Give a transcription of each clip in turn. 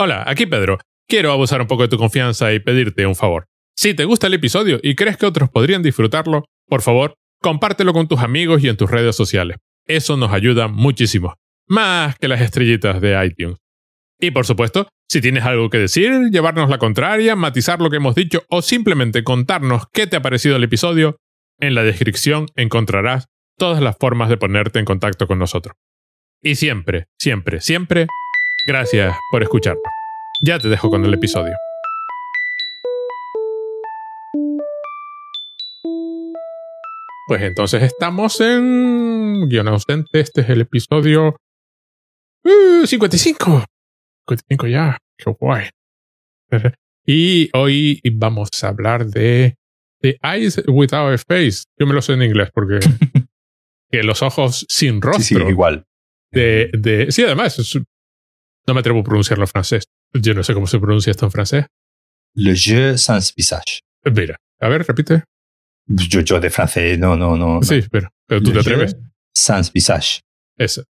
Hola, aquí Pedro. Quiero abusar un poco de tu confianza y pedirte un favor. Si te gusta el episodio y crees que otros podrían disfrutarlo, por favor, compártelo con tus amigos y en tus redes sociales. Eso nos ayuda muchísimo. Más que las estrellitas de iTunes. Y por supuesto, si tienes algo que decir, llevarnos la contraria, matizar lo que hemos dicho o simplemente contarnos qué te ha parecido el episodio, en la descripción encontrarás todas las formas de ponerte en contacto con nosotros. Y siempre, siempre, siempre, gracias por escucharnos. Ya te dejo con el episodio. Pues entonces estamos en guion ausente. Este es el episodio uh, 55. 55 ya. Qué guay. Y hoy vamos a hablar de The Eyes Without a Face. Yo me lo sé en inglés porque que los ojos sin rostro. Sí, sí, igual. De, de, sí, además, no me atrevo a pronunciarlo en francés. Yo no sé cómo se pronuncia esto en francés. Le jeu sans visage. Mira, a ver, repite. Yo, yo de francés, no, no, no. no. Sí, pero, pero tú Le te atreves. Sans visage. Eso.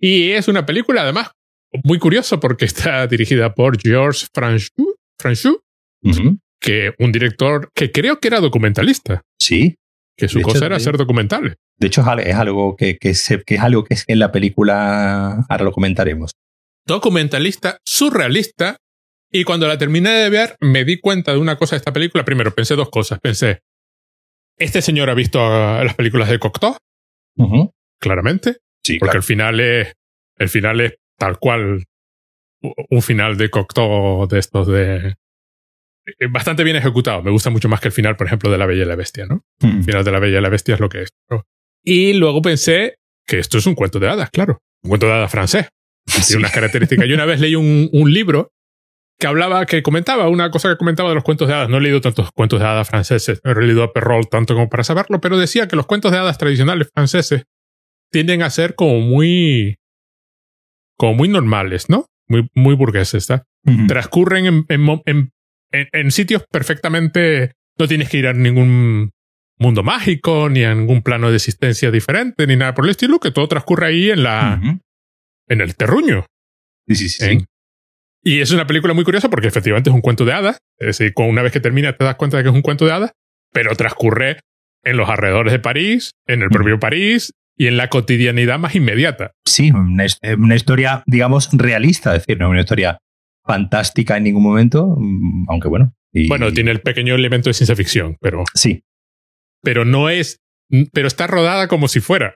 Y es una película, además, muy curiosa porque está dirigida por Georges Franchou, Franchou, Ujú. que un director que creo que era documentalista, Sí. que su De hecho, cosa era sí. hacer documentales. De hecho, es algo que, que, se- que es algo que es en la película. Ahora lo comentaremos. Documentalista, surrealista, y cuando la terminé de ver me di cuenta de una cosa de esta película. Primero, pensé dos cosas. Pensé, este señor ha visto ah, las películas de Cocteau, claramente, Sí, porque claro. el final es, el final es tal cual un final de Cocteau de estos de eh, bastante bien ejecutado. Me gusta mucho más que el final, por ejemplo, de La Bella y la Bestia, ¿no? El final de La Bella y la Bestia es lo que es. ¿no? Y luego pensé que esto es un cuento de hadas, claro. Un cuento de hadas francés. Sí. Tiene unas características. Yo una vez leí un, un libro que hablaba, que comentaba, una cosa que comentaba de los cuentos de hadas. No he leído tantos cuentos de hadas franceses, no he leído a Perrault tanto como para saberlo, pero decía que los cuentos de hadas tradicionales franceses tienden a ser como muy, como muy normales, ¿no? Muy, muy burgueses, ¿está? Transcurren en, en en- sitios perfectamente. No tienes que ir a ningún mundo mágico, ni a ningún plano de existencia diferente, ni nada por el estilo, que todo transcurre ahí en la. En el terruño. Sí, sí, sí. ¿eh? Y es una película muy curiosa porque efectivamente es un cuento de hadas. Es decir, una vez que termina te das cuenta de que es un cuento de hadas, pero transcurre en los alrededores de París, en el propio París y en la cotidianidad más inmediata. Sí, una, eh, una historia, digamos, realista, es decir, no una historia fantástica en ningún momento, mm, aunque bueno. y- Bueno, tiene el pequeño elemento de ciencia ficción, pero Sí, pero no es, pero está rodada como si fuera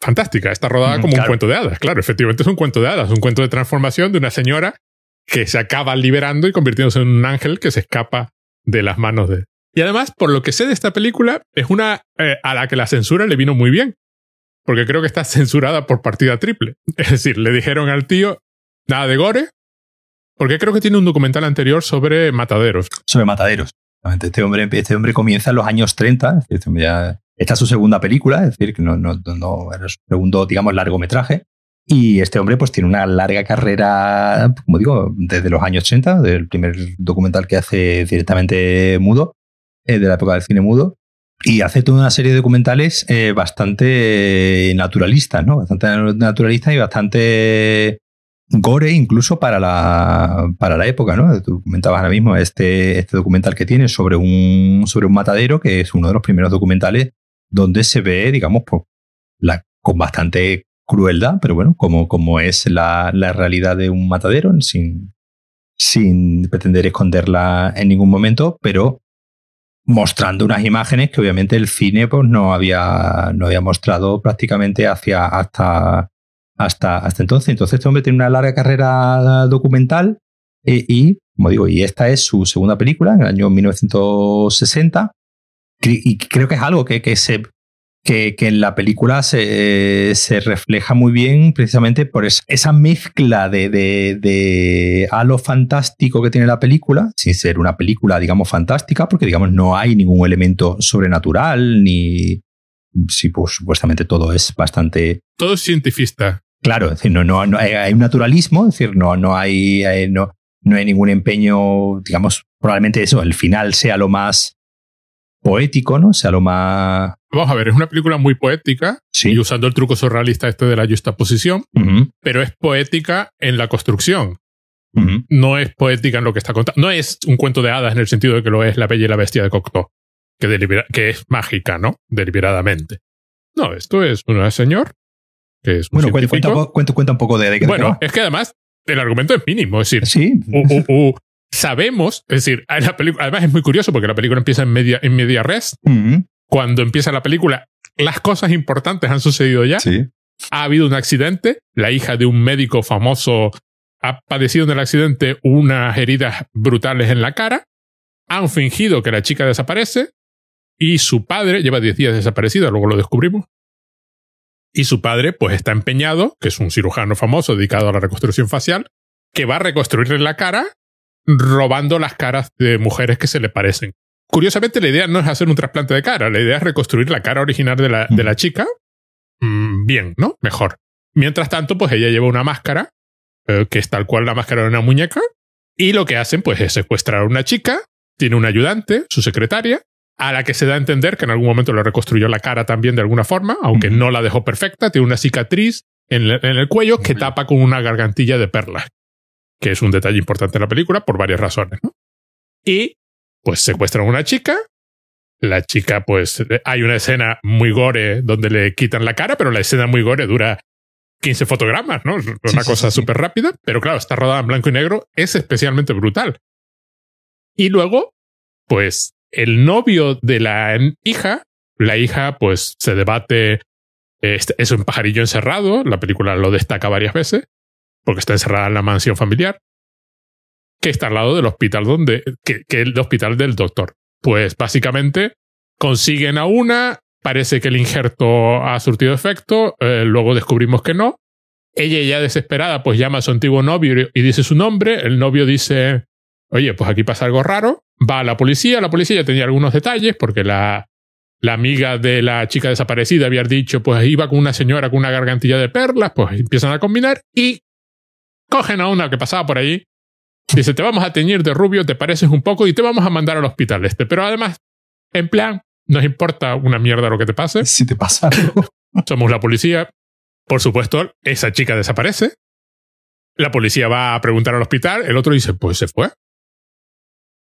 fantástica, está rodada Mm, como un cuento de hadas, claro, efectivamente es un cuento de hadas, un cuento de transformación de una señora que se acaba liberando y convirtiéndose en un ángel que se escapa de las manos de... Y además, por lo que sé de esta película, es una eh, a la que la censura le vino muy bien, porque creo que está censurada por partida triple. Es decir, le dijeron al tío, nada de gore, porque creo que tiene un documental anterior sobre mataderos. sobre mataderos. Este hombre, este hombre comienza en los años 30, es decir, este hombre ya- esta es su segunda película, es decir, que no, no, no- era su segundo, digamos, largometraje. Y este hombre pues tiene una larga carrera, como digo, desde los años 80, del primer documental que hace directamente mudo, eh, de la época del cine mudo. Y hace toda una serie de documentales eh, bastante naturalistas, ¿no? Bastante naturalistas y bastante gore incluso para la, para la época, ¿no? Tú comentabas ahora mismo este, este documental que tiene sobre un, sobre un matadero, que es uno de los primeros documentales donde se ve, digamos, pues, con bastante crueldad, pero bueno, como, como es la, la realidad de un matadero, sin, sin pretender esconderla en ningún momento, pero mostrando unas imágenes que obviamente el cine pues, no, había, no había mostrado prácticamente hacia, hasta, hasta, hasta entonces. Entonces este hombre tiene una larga carrera documental eh, y, como digo, y esta es su segunda película en el año 1960 Cre- y creo que es algo que, que se que, que en la película se, se refleja muy bien precisamente por es- esa mezcla de, de, de halo fantástico que tiene la película, sin ser una película, digamos, fantástica, porque, digamos, no hay ningún elemento sobrenatural, ni... Sí, pues supuestamente todo es bastante Todo es cientifista. Claro, es decir, no, no, no hay, hay un naturalismo, es decir, no, no hay, hay- no, no hay ningún empeño, digamos, probablemente eso, el final sea lo más poético, ¿no? Sea lo más. Vamos a ver, es una película muy poética Sí. y usando el truco surrealista este de la justaposición, Ujú. pero es poética en la construcción. No es poética en lo que está contando. No es un cuento de hadas en el sentido de que lo es La Bella y la Bestia de Cocteau, que, es mágica, ¿no? Deliberadamente. No, esto es un señor que es un Bueno, cuenta, cuenta, un cuenta- poco de, de bueno, es que además el argumento es mínimo. Es decir, Sí, u- u- u- sabemos, es decir, la película, además es muy curioso porque la película empieza en media, en media res. Ujú. Cuando empieza la película, las cosas importantes han sucedido ya. sí. ha habido un accidente, la hija de un médico famoso ha padecido en el accidente unas heridas brutales en la cara, han fingido que la chica desaparece y su padre lleva 10 días desaparecido, luego lo descubrimos. Y su padre pues está empeñado, que es un cirujano famoso dedicado a la reconstrucción facial, que va a reconstruirle la cara robando las caras de mujeres que se le parecen. Curiosamente, la idea no es hacer un trasplante de cara, la idea es reconstruir la cara original de la, de la chica. Mm, bien, ¿no? Mejor. Mientras tanto, pues ella lleva una máscara, eh, que es tal cual la máscara de una muñeca, y lo que hacen, pues, es secuestrar a una chica, tiene un ayudante, su secretaria, a la que se da a entender que en algún momento le reconstruyó la cara también de alguna forma, aunque no la dejó perfecta, tiene una cicatriz en el, en el cuello que tapa con una gargantilla de perlas, que es un detalle importante en la película por varias razones, ¿no? Y pues secuestran a una chica. La chica, pues, hay una escena muy gore donde le quitan la cara, pero la escena muy gore dura 15 fotogramas, ¿no? Es Una Sí, cosa sí, sí. súper rápida, pero claro, está rodada en blanco y negro, es especialmente brutal. Y luego, pues, el novio de la hija, la hija, pues, se debate, este, es un pajarillo encerrado, la película lo destaca varias veces, porque está encerrada en la mansión familiar, que está al lado del hospital donde, que, el hospital del doctor. Pues básicamente consiguen a una, parece que el injerto ha surtido efecto, eh, luego descubrimos que no. Ella ya desesperada pues llama a su antiguo novio y dice su nombre, el novio dice, oye, pues aquí pasa algo raro, va a la policía, la policía ya tenía algunos detalles porque la, la amiga de la chica desaparecida había dicho, pues iba con una señora con una gargantilla de perlas, pues empiezan a combinar y cogen a una que pasaba por ahí Dice, te vamos a teñir de rubio, te pareces un poco y te vamos a mandar al hospital este. Pero además, en plan, nos importa una mierda lo que te pase. Si te pasa algo. Somos la policía. Por supuesto, esa chica desaparece. La policía va a preguntar al hospital. El otro dice, pues se fue.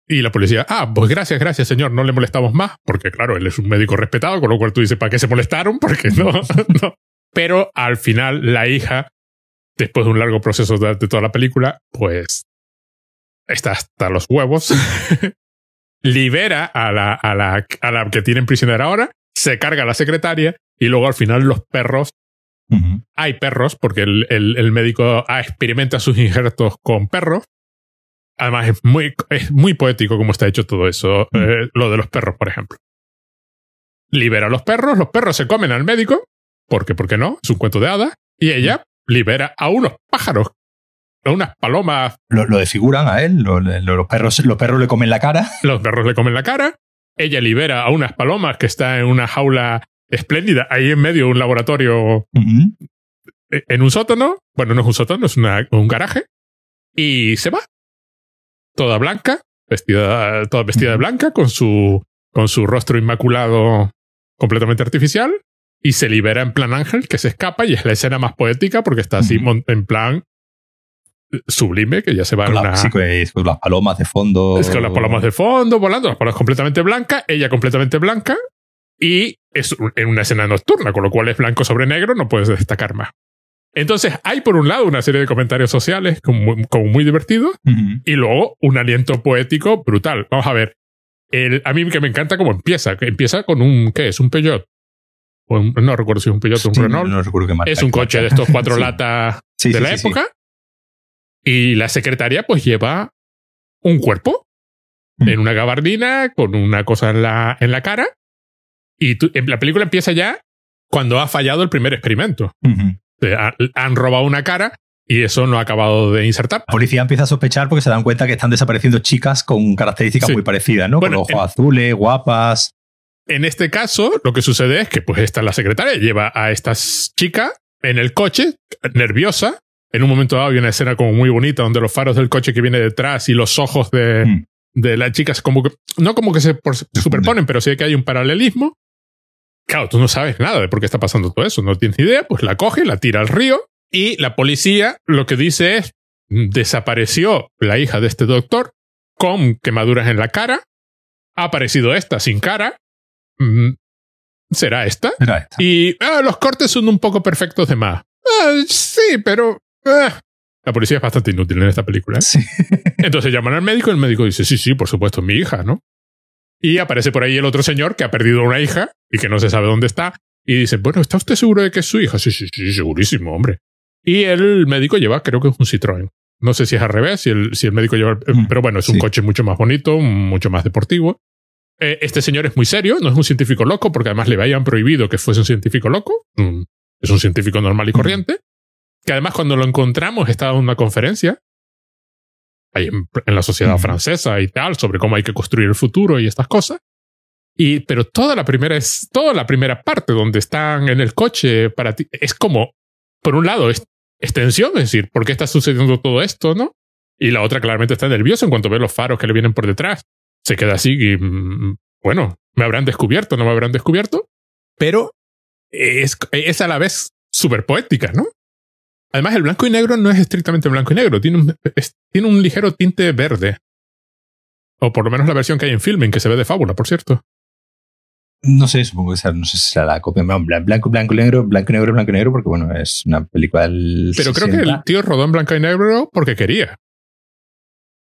Y la policía, ah, pues gracias, gracias, señor, no le molestamos más. Porque claro, él es un médico respetado, con lo cual tú dices, ¿para qué se molestaron? Porque no, no. Pero al final, la hija, después de un largo proceso de, de toda la película, pues está hasta los huevos, libera a la, a, la, a la que tienen prisionera ahora, se carga a la secretaria y luego al final los perros, hay perros porque el, el, el médico ah, experimenta sus injertos con perros. Además es muy, es muy poético como está hecho todo eso, Mm. eh, lo de los perros, por ejemplo. Libera a los perros, los perros se comen al médico, porque, ¿por qué no? Es un cuento de hadas, y ella libera a unos pájaros, a unas palomas Lo, lo desfiguran a él, lo- lo- los, perros, los perros le comen la cara. Los perros le comen la cara. Ella libera a unas palomas que está en una jaula espléndida, ahí en medio de un laboratorio eh, en un sótano. Bueno, no es un sótano, es una- un garaje. Y se va. Toda blanca, vestida, toda vestida de blanca, con su, con su rostro inmaculado completamente artificial. Y se libera en plan ángel, que se escapa, y es la escena más poética porque está así en plan eh, sublime, que ya se va Con, la- una... sí, con- con las palomas de fondo. Es con las palomas de fondo volando, las palomas completamente blancas, ella completamente blanca y es en una escena nocturna, con lo cual es blanco sobre negro, no puedes destacar más. Entonces hay por un lado una serie de comentarios sociales como muy, como muy divertidos y luego un aliento poético brutal. Vamos a ver, el, a mí que me encanta cómo empieza, que empieza con un, ¿qué es? Un Peugeot. O un- no recuerdo si es un Peugeot o un Sí, Renault. no recuerdo qué marca. es un coche de estos cuatro latas Sí, de sí, la época. Y la secretaria pues lleva un cuerpo Mm. en una gabardina con una cosa en la, en la cara. Y tú- en la película empieza ya cuando ha fallado el primer experimento. O sea, han robado una cara y eso no ha acabado de insertar. La policía empieza a sospechar porque se dan cuenta que están desapareciendo chicas con características Sí. muy parecidas, ¿no? Bueno, con ojos en- azules, guapas. En este caso, lo que sucede es que pues esta la secretaria lleva a esta chica en el coche, nerviosa. En un momento dado hay una escena como muy bonita donde los faros del coche que viene detrás y los ojos de, Mm. de la chica es como que, no como que se por- superponen, pero sí que hay un paralelismo. Claro, tú no sabes nada de por qué está pasando todo eso, no tienes idea, pues la coge, la tira al río y la policía lo que dice es, desapareció la hija de este doctor con quemaduras en la cara, ha aparecido esta sin cara, ¿será esta? Y ah, los cortes son un poco perfectos de más. Ah, sí, pero... ah. La policía es bastante inútil en esta película. ¿eh? Sí. Entonces llaman al médico y el médico dice, sí, sí, por supuesto, es mi hija, ¿no? Y aparece por ahí el otro señor que ha perdido una hija y que no se sabe dónde está. Y dice, bueno, ¿está usted seguro de que es su hija? Sí, sí, sí, segurísimo, hombre. Y el médico lleva, creo que es un Citroën. No sé si es al revés, si el, si el médico lleva... Mm, pero bueno, es un sí. coche mucho más bonito, mucho más deportivo. Eh, este señor es muy serio, no es un científico loco, porque además le habían prohibido que fuese un científico loco. Mm, Es un científico normal y corriente. Que además cuando lo encontramos estaba en una conferencia ahí en, en la sociedad francesa y tal, sobre cómo hay que construir el futuro y estas cosas. Y, pero toda la primera es, toda la primera parte donde están en el coche para ti, es como, por un lado, es, es tensión, es decir, ¿por qué está sucediendo todo esto, no? Y la otra claramente está nerviosa en cuanto ve los faros que le vienen por detrás. Se queda así y, mm, bueno, me habrán descubierto, no me habrán descubierto, pero es, es a la vez súper poética, ¿no? Además, el blanco y negro no es estrictamente blanco y negro, tiene un, es- tiene un ligero tinte verde. O por lo menos la versión que hay en filming, que se ve de fábula, por cierto. No sé, supongo que sea, no sé si será la copia. No, blan- Blanco, blanco, negro, blanco, negro, blanco, negro, porque bueno, es una película del. Pero creo que 60. el tío rodó en blanco y negro porque quería.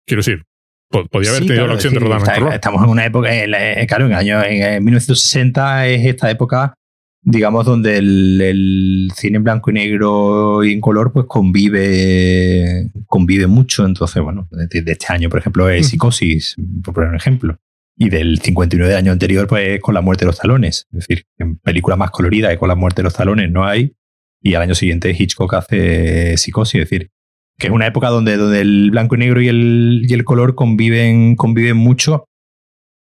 Quiero decir, po- podía haber Sí, tenido claro, la opción de rodar está-. Estamos en una época, eh, claro, en el año en, eh, 1960 es esta época, digamos, donde el, el cine en blanco y negro y en color pues convive, convive mucho. Entonces, bueno, de, de este año, por ejemplo, es. Psicosis, por poner un ejemplo. Y del 59 del año anterior, pues con la muerte de los talones. Es decir, en películas más coloridas y con la muerte de los talones no hay. Y al año siguiente Hitchcock hace Psicosis. Es decir, que es una época donde, donde el blanco y negro y el, y el color conviven, conviven mucho.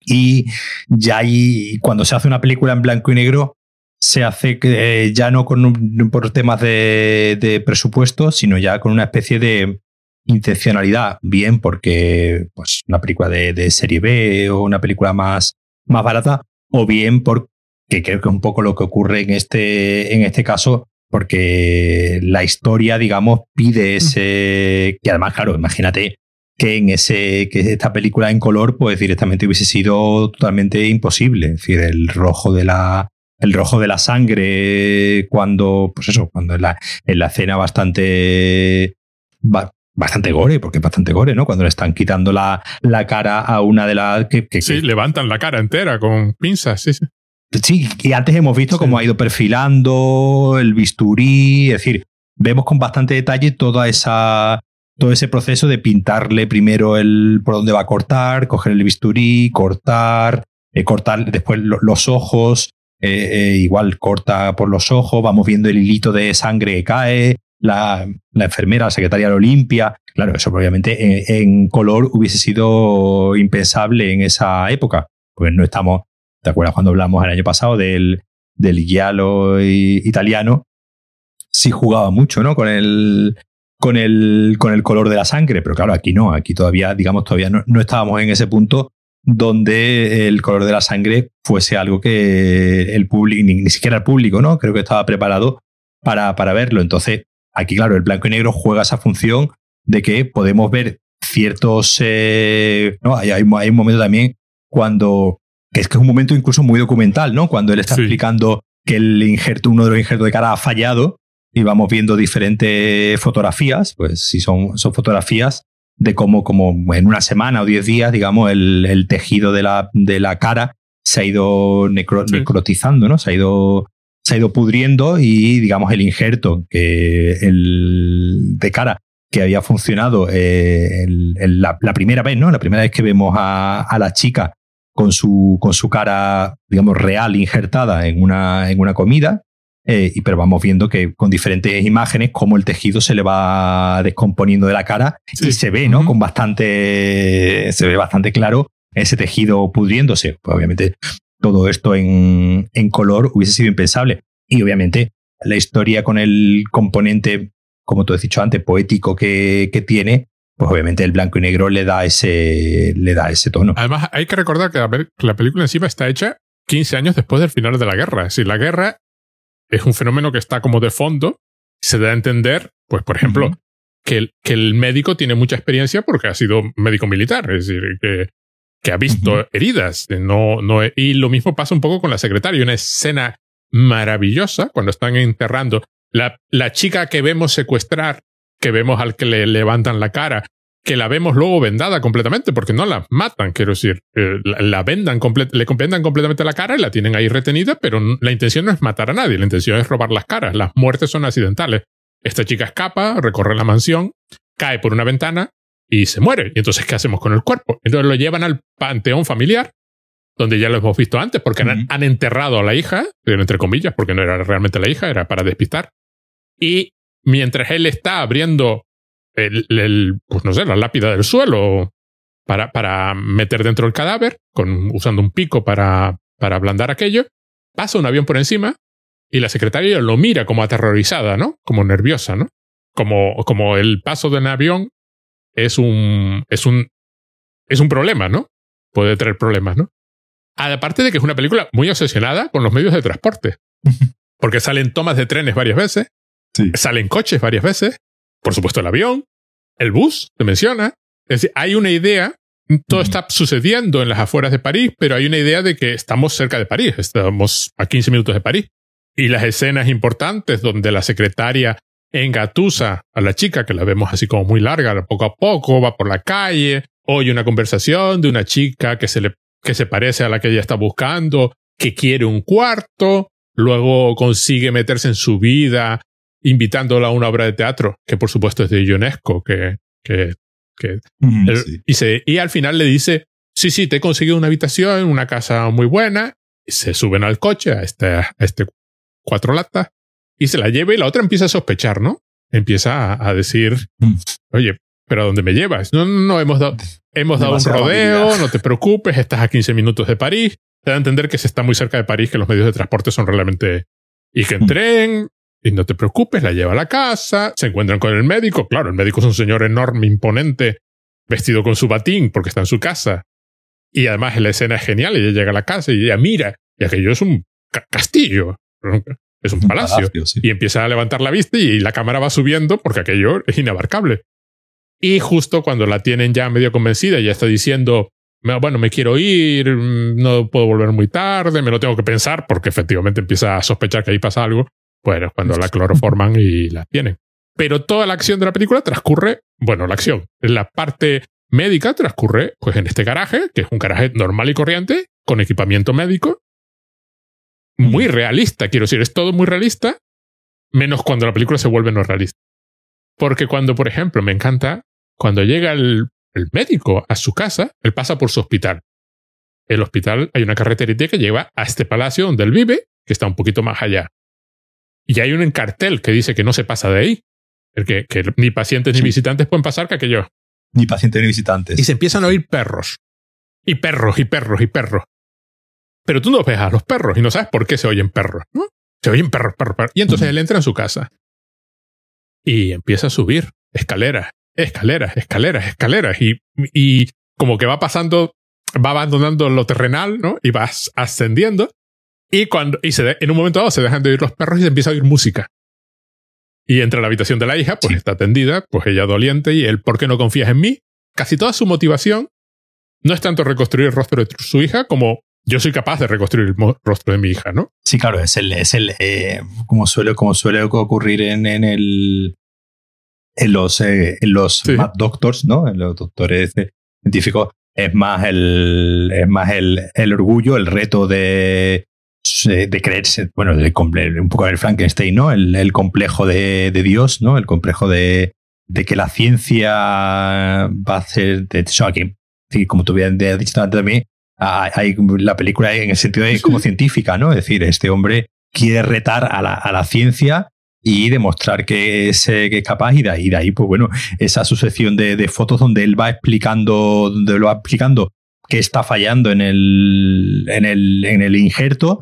Y ya hay, cuando se hace una película en blanco y negro, se hace eh, ya no con por temas de, presupuesto, sino ya con una especie de intencionalidad. Bien, porque pues, una película de, de serie B o una película más, más barata, o bien porque creo que es un poco lo que ocurre en este, en este caso, porque la historia, digamos, pide ese. Y además, claro, imagínate que en ese que esta película en color, pues directamente hubiese sido totalmente imposible. Es decir, el rojo de la. El rojo de la sangre, cuando, pues eso, cuando en la, en la escena bastante. ba- bastante gore, porque es bastante gore, ¿no? Cuando le están quitando la, la cara a una de las. Que, que- Sí, que- levantan la cara entera con pinzas, sí, sí. Sí, y antes hemos visto Sí. cómo ha ido perfilando el bisturí, es decir, vemos con bastante detalle toda esa todo ese proceso de pintarle primero el por dónde va a cortar, coger el bisturí, cortar, eh, cortar después lo- los ojos, eh, eh, igual corta por los ojos, vamos viendo el hilito de sangre que cae, la, la enfermera, la secretaria lo limpia. Claro, eso obviamente en, en color hubiese sido impensable en esa época, porque no estamos ¿Te acuerdas cuando hablamos el año pasado del, del giallo italiano? Sí jugaba mucho, ¿no? Con el, con el, con el color de la sangre, pero claro, aquí no, aquí todavía, digamos, todavía no, no estábamos en ese punto donde el color de la sangre fuese algo que el público, ni, ni siquiera el público, ¿no? Creo que estaba preparado para, para verlo. Entonces, aquí, claro, el blanco y negro juega esa función de que podemos ver ciertos... eh, ¿no? hay, hay un momento también cuando que es que es un momento incluso muy documental, ¿no? Cuando él está Sí. explicando que el injerto, uno de los injertos de cara ha fallado y vamos viendo diferentes fotografías, pues si son, son fotografías de cómo, como en una semana o diez días, digamos, el, el tejido de la, de la cara se ha ido necro- Sí. necrotizando, ¿no? Se ha ido se ha ido pudriendo y digamos el injerto que el de cara que había funcionado eh, el- la, la primera vez, ¿no? La primera vez que vemos a, a la chica con su, con su cara, digamos, real injertada en una, en una comida. eh, y pero vamos viendo que con diferentes imágenes cómo el tejido se le va descomponiendo de la cara Sí. y se ve, ¿no? Con bastante, se ve bastante claro ese tejido pudriéndose. Pues obviamente todo esto en, en color hubiese sido impensable. Y obviamente la historia con el componente, como tú has dicho antes, poético que, que tiene, pues obviamente el blanco y negro le da ese, le da ese tono. Además, hay que recordar que la, pel- que la película encima está hecha 15 años después del final de la guerra. Es decir, la guerra es un fenómeno que está como de fondo. Se da a entender, pues, por ejemplo, que el, que el médico tiene mucha experiencia porque ha sido médico militar, es decir, que, que ha visto heridas. No, no, y lo mismo pasa un poco con la secretaria. Una escena maravillosa cuando están enterrando. La, la chica que vemos secuestrar, que vemos al que le levantan la cara, que la vemos luego vendada completamente, porque no la matan, quiero decir, eh, la, vendan le vendan completamente la cara y la tienen ahí retenida, pero la intención no es matar a nadie, la intención es robar las caras. Las muertes son accidentales. Esta chica escapa, recorre la mansión, cae por una ventana y se muere. Y entonces, ¿qué hacemos con el cuerpo? Entonces lo llevan al panteón familiar, donde ya lo hemos visto antes, porque han, enterrado a la hija, entre comillas, porque no era realmente la hija, era para despistar. Y mientras él está abriendo el, pues no sé, la lápida del suelo para, para meter dentro el cadáver, con, usando un pico para, para ablandar aquello, pasa un avión por encima y la secretaria lo mira como aterrorizada, ¿no? Como nerviosa, ¿no? Como, como el paso de un avión es un, es un, es un problema, ¿no? Puede traer problemas, ¿no? Aparte de que es una película muy obsesionada con los medios de transporte. Porque salen tomas de trenes varias veces, salen coches varias veces, por supuesto el avión, el bus, se menciona. Es decir, hay una idea, todo está sucediendo en las afueras de París, pero hay una idea de que estamos cerca de París, estamos a 15 minutos de París. Y las escenas importantes donde la secretaria engatusa a la chica, que la vemos así como muy larga, poco a poco, va por la calle, oye una conversación de una chica que se le, que se parece a la que ella está buscando, que quiere un cuarto, luego consigue meterse en su vida invitándola a una obra de teatro, que por supuesto es de Ionesco, que, que, que mm, y, se, y al final le dice, sí, sí, te he conseguido una habitación, una casa muy buena, y se suben al coche, a este, a este cuatro latas, y se la lleva y la otra empieza a sospechar, ¿no? Empieza a, decir, mm. oye, pero ¿a dónde me llevas? No, no, no hemos dado, hemos dado un rodeo, no te preocupes, estás a 15 minutos de París. Te da a entender que se está muy cerca de París, que los medios de transporte son realmente y que en mm. tren, y no te preocupes, la lleva a la casa, se encuentran con el médico. Claro, el médico es un señor enorme, imponente, vestido con su batín porque está en su casa. Y además la escena es genial. Ella llega a la casa y ella mira, y aquello es un castillo, es un, palacio. Y empieza a levantar la vista y la cámara va subiendo porque aquello es inabarcable. Y justo cuando la tienen ya medio convencida, ya está diciendo, bueno, me quiero ir, no puedo volver muy tarde, me lo tengo que pensar porque efectivamente empieza a sospechar que ahí pasa algo. Bueno, cuando la cloroforman y la tienen. Pero toda la acción de la película transcurre, bueno, la acción, la parte médica transcurre pues en este garaje, que es un garaje normal y corriente, con equipamiento médico. Muy realista, quiero decir, es todo muy realista, menos cuando la película se vuelve no realista. Porque cuando, por ejemplo, me encanta, cuando llega el, el médico a su casa, él pasa por su hospital. El hospital hay una carreterita que lleva a este palacio donde él vive, que está un poquito más allá. Y hay un cartel que dice que no se pasa de ahí. Que, ni pacientes ni visitantes pueden pasar que aquello. Ni pacientes ni visitantes. Y se empiezan a oír perros. Y perros, y perros, y perros. Pero tú no ves a los perros y no sabes por qué se oyen perros. ¿no? Se oyen perros, perros, perros. Y entonces él entra en su casa. Y empieza a subir escaleras, escaleras, escaleras, escaleras. Y, y como que va pasando, va abandonando lo terrenal, ¿no? Y vas ascendiendo. Y cuando, y se en un momento dado se dejan de oír los perros y se empieza a oír música. Y entra a la habitación de la hija, pues está atendida, pues ella doliente y él, ¿por qué no confías en mí? Casi toda su motivación no es tanto reconstruir el rostro de su hija como yo soy capaz de reconstruir el rostro de mi hija, ¿no? Sí, claro, es el, es el eh, como suele, como suele ocurrir en, en el en los, eh, en los doctors, ¿no? En los doctores científicos, es más el, es más el, el orgullo, el reto de, de creerse, bueno, de, un poco el Frankenstein, ¿no? El, complejo de, Dios, ¿no? El complejo de, que la ciencia va a hacer. De hecho, aquí, como tú habías dicho antes también, hay, la película en el sentido de como científica, ¿no? Es decir, este hombre quiere retar a la, a la ciencia y demostrar que es, que es capaz y de, ahí, de ahí, pues bueno, esa sucesión de, de, fotos donde él va explicando, donde lo va explicando que está fallando en el, en el, en el injerto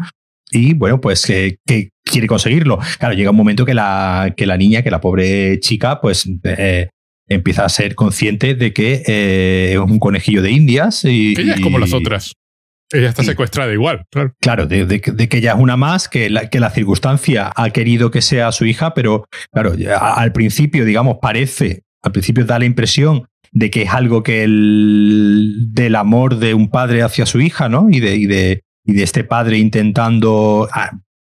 y bueno, pues que, quiere conseguirlo. Claro, llega un momento que la, que la niña, que la pobre chica, pues eh, empieza a ser consciente de que eh, es un conejillo de indias. Y, ella es como las otras. Ella está secuestrada igual, claro. Claro, de, que ella es una más, que la, que la circunstancia ha querido que sea su hija, pero claro, al principio, digamos, parece al principio da la impresión de que es algo que el del amor de un padre hacia su hija, ¿no? Y de, y de, y de este padre intentando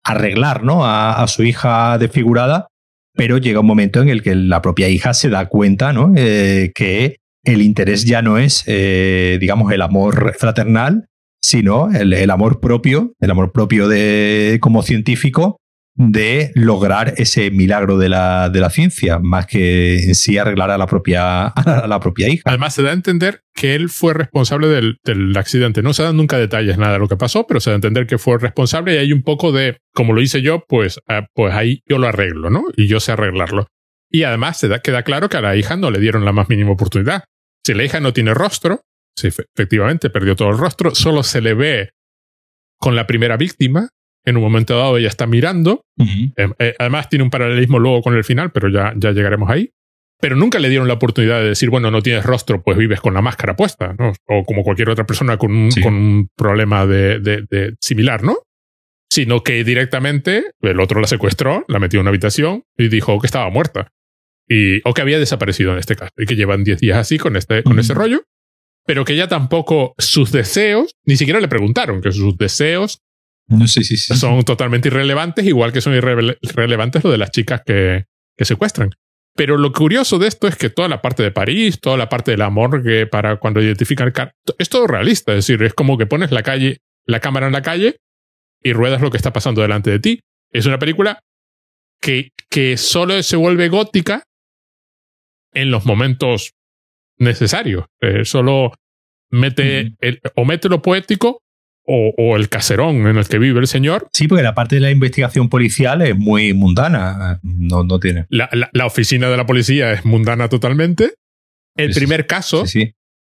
arreglar, ¿no? A, su hija desfigurada, pero llega un momento en el que la propia hija se da cuenta, ¿no? Eh, que el interés ya no es, eh, digamos, el amor fraternal, sino el, el, amor propio, el amor propio de como científico de lograr ese milagro de la, de la ciencia, más que en sí arreglar a la propia, a la propia hija. Además, se da a entender que él fue responsable del, del, accidente. No se dan nunca detalles nada de lo que pasó, pero se da a entender que fue responsable y hay un poco de, como lo hice yo, pues, eh, pues ahí yo lo arreglo, ¿no? Y yo sé arreglarlo. Y además se da, queda claro que a la hija no le dieron la más mínima oportunidad. Si la hija no tiene rostro, si efectivamente perdió todo el rostro, solo se le ve con la primera víctima, en un momento dado ella está mirando. Uh -huh. eh, además tiene un paralelismo luego con el final, pero ya, ya llegaremos ahí. Pero nunca le dieron la oportunidad de decir, bueno, no tienes rostro, pues vives con la máscara puesta, ¿no? O como cualquier otra persona con un, sí. con un problema de, de, de, similar, ¿no? Sino que directamente el otro la secuestró, la metió en una habitación y dijo que estaba muerta. Y, o que había desaparecido en este caso. Y que llevan 10 días así con, este, con uh -huh. ese rollo. Pero que ya tampoco sus deseos, ni siquiera le preguntaron que sus deseos no, sí, sí, sí. Son totalmente irrelevantes, igual que son irrele irrelevantes lo de las chicas que, que, secuestran. Pero lo curioso de esto es que toda la parte de París, toda la parte de la morgue para cuando identifican es todo realista. Es decir, es como que pones la calle, la cámara en la calle y ruedas lo que está pasando delante de ti. Es una película que, que solo se vuelve gótica en los momentos necesarios. Eh, solo mete mm. el, o mete lo poético o, o, el caserón en el que vive el señor. Sí, porque la parte de la investigación policial es muy mundana. No, no tiene. La, la, la oficina de la policía es mundana totalmente. El sí, primer caso, sí, sí.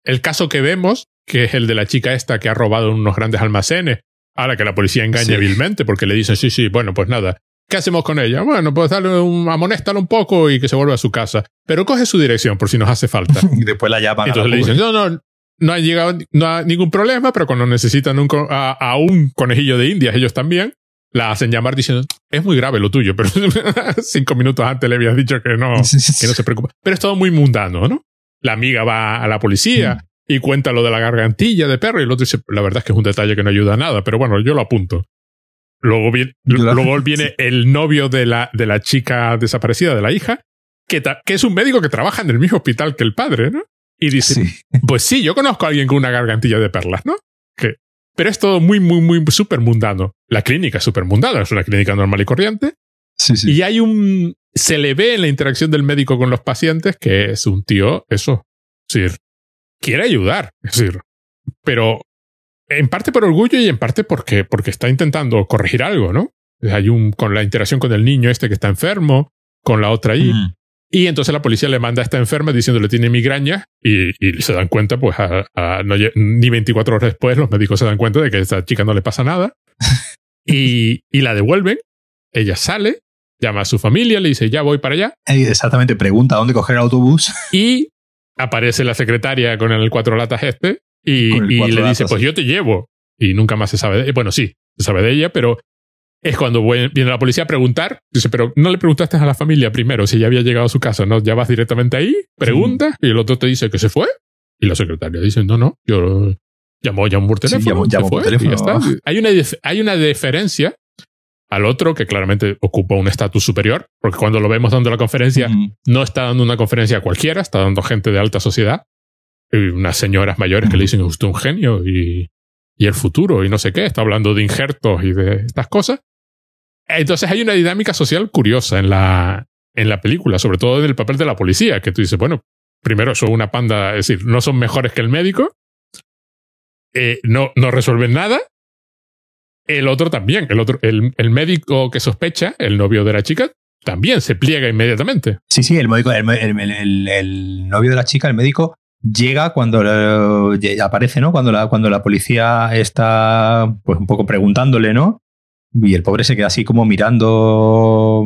el caso que vemos, que es el de la chica esta que ha robado unos grandes almacenes, a la que la policía engaña vilmente porque le dicen, sí, sí, bueno, pues nada. ¿Qué hacemos con ella? Bueno, pues darle un, amonéstalo un poco y que se vuelva a su casa. Pero coge su dirección por si nos hace falta. y después la llaman. Entonces le dicen, no, no, no ha llegado no ningún problema, pero cuando necesitan un, a, a, un conejillo de indias, ellos también, la hacen llamar diciendo, es muy grave lo tuyo, pero cinco minutos antes le habías dicho que no, que no se preocupe. Pero es todo muy mundano, ¿no? La amiga va a la policía mm. y cuenta lo de la gargantilla de perro y el otro dice, la verdad es que es un detalle que no ayuda a nada, pero bueno, yo lo apunto. Luego viene, luego viene el novio de la, de la chica desaparecida, de la hija, que, que es un médico que trabaja en el mismo hospital que el padre, ¿no? Y dice, sí. pues sí, yo conozco a alguien con una gargantilla de perlas, ¿no? Que, pero es todo muy, muy, muy súper mundano. La clínica es súper mundana, es una clínica normal y corriente. Sí, sí. Y hay un... Se le ve en la interacción del médico con los pacientes que es un tío, eso, es decir, quiere ayudar, es decir, pero en parte por orgullo y en parte porque, porque está intentando corregir algo, ¿no? Hay un, con la interacción con el niño este que está enfermo, con la otra ahí. Mm. Y entonces la policía le manda a esta enferma diciéndole tiene migraña y, y se dan cuenta, pues a, a, no, ni 24 horas después los médicos se dan cuenta de que a esta chica no le pasa nada y, y la devuelven. Ella sale, llama a su familia, le dice ya voy para allá. Exactamente, pregunta dónde coger el autobús. Y aparece la secretaria con el cuatro latas este y, y le dice pues yo te llevo. Y nunca más se sabe de ella. Bueno, sí, se sabe de ella, pero es cuando viene la policía a preguntar. Dice, pero no le preguntaste a la familia primero si ya había llegado a su casa, ¿no? Ya vas directamente ahí, preguntas, sí. y el otro te dice que se fue. Y la secretaria dice, no, no, yo llamó, llamó por teléfono. Sí, llamó, llamó fue, por teléfono. Y ya está. Hay una, hay una deferencia al otro que claramente ocupa un estatus superior, porque cuando lo vemos dando la conferencia, mm. no está dando una conferencia a cualquiera, está dando gente de alta sociedad, y unas señoras mayores mm. que le dicen, usted un genio y, y el futuro y no sé qué, está hablando de injertos y de estas cosas. Entonces hay una dinámica social curiosa en la, en la película, sobre todo en el papel de la policía, que tú dices, bueno, primero son una panda, es decir, no son mejores que el médico, eh, no, no resuelven nada. El otro también, el otro, el, el, médico que sospecha, el novio de la chica, también se pliega inmediatamente. Sí, sí, el médico, el, el, el novio de la chica, el médico, llega cuando aparece, ¿no? Cuando la, cuando la policía está, pues, un poco preguntándole, ¿no? Y el pobre se queda así como mirando,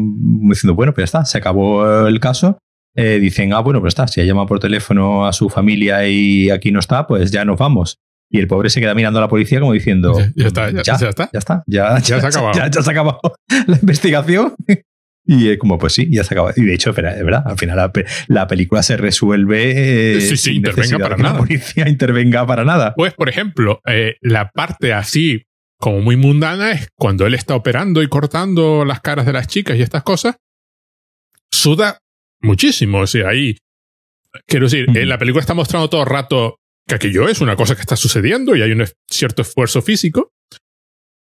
diciendo, bueno, pues ya está, se acabó el caso. Eh, dicen, ah, bueno, pues está, si ha llamado por teléfono a su familia y aquí no está, pues ya nos vamos. Y el pobre se queda mirando a la policía como diciendo, ya, ya está, ya, ya, ya está, ya está, ya, se ha acabado. Ya se ha acabado la investigación. Y es como, pues sí, ya se acaba. Y de hecho, es verdad, al final la, película se resuelve. sí, sí, intervenga para nada. La policía intervenga para nada. Pues, por ejemplo, eh, la parte así como muy mundana es cuando él está operando y cortando las caras de las chicas y estas cosas, suda muchísimo. O sea, ahí. Quiero decir, en la película está mostrando todo el rato que aquello es una cosa que está sucediendo y hay un cierto esfuerzo físico.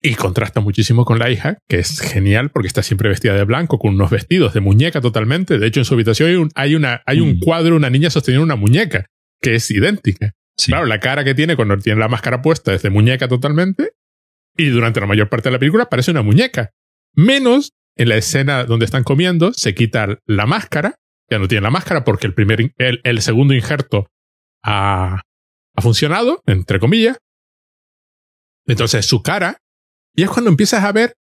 Y contrasta muchísimo con la hija, que es genial porque está siempre vestida de blanco, con unos vestidos de muñeca totalmente. De hecho, en su habitación hay un, hay una, hay un mm. cuadro, una niña sosteniendo una muñeca, que es idéntica. Claro, la cara que tiene cuando tiene la máscara puesta es de muñeca totalmente. Y durante la mayor parte de la película parece una muñeca. Menos en la escena donde están comiendo, se quita la máscara. Ya no tiene la máscara porque el, primer, el, el segundo injerto ha, ha funcionado, entre comillas. Entonces su cara y es cuando empiezas a ver,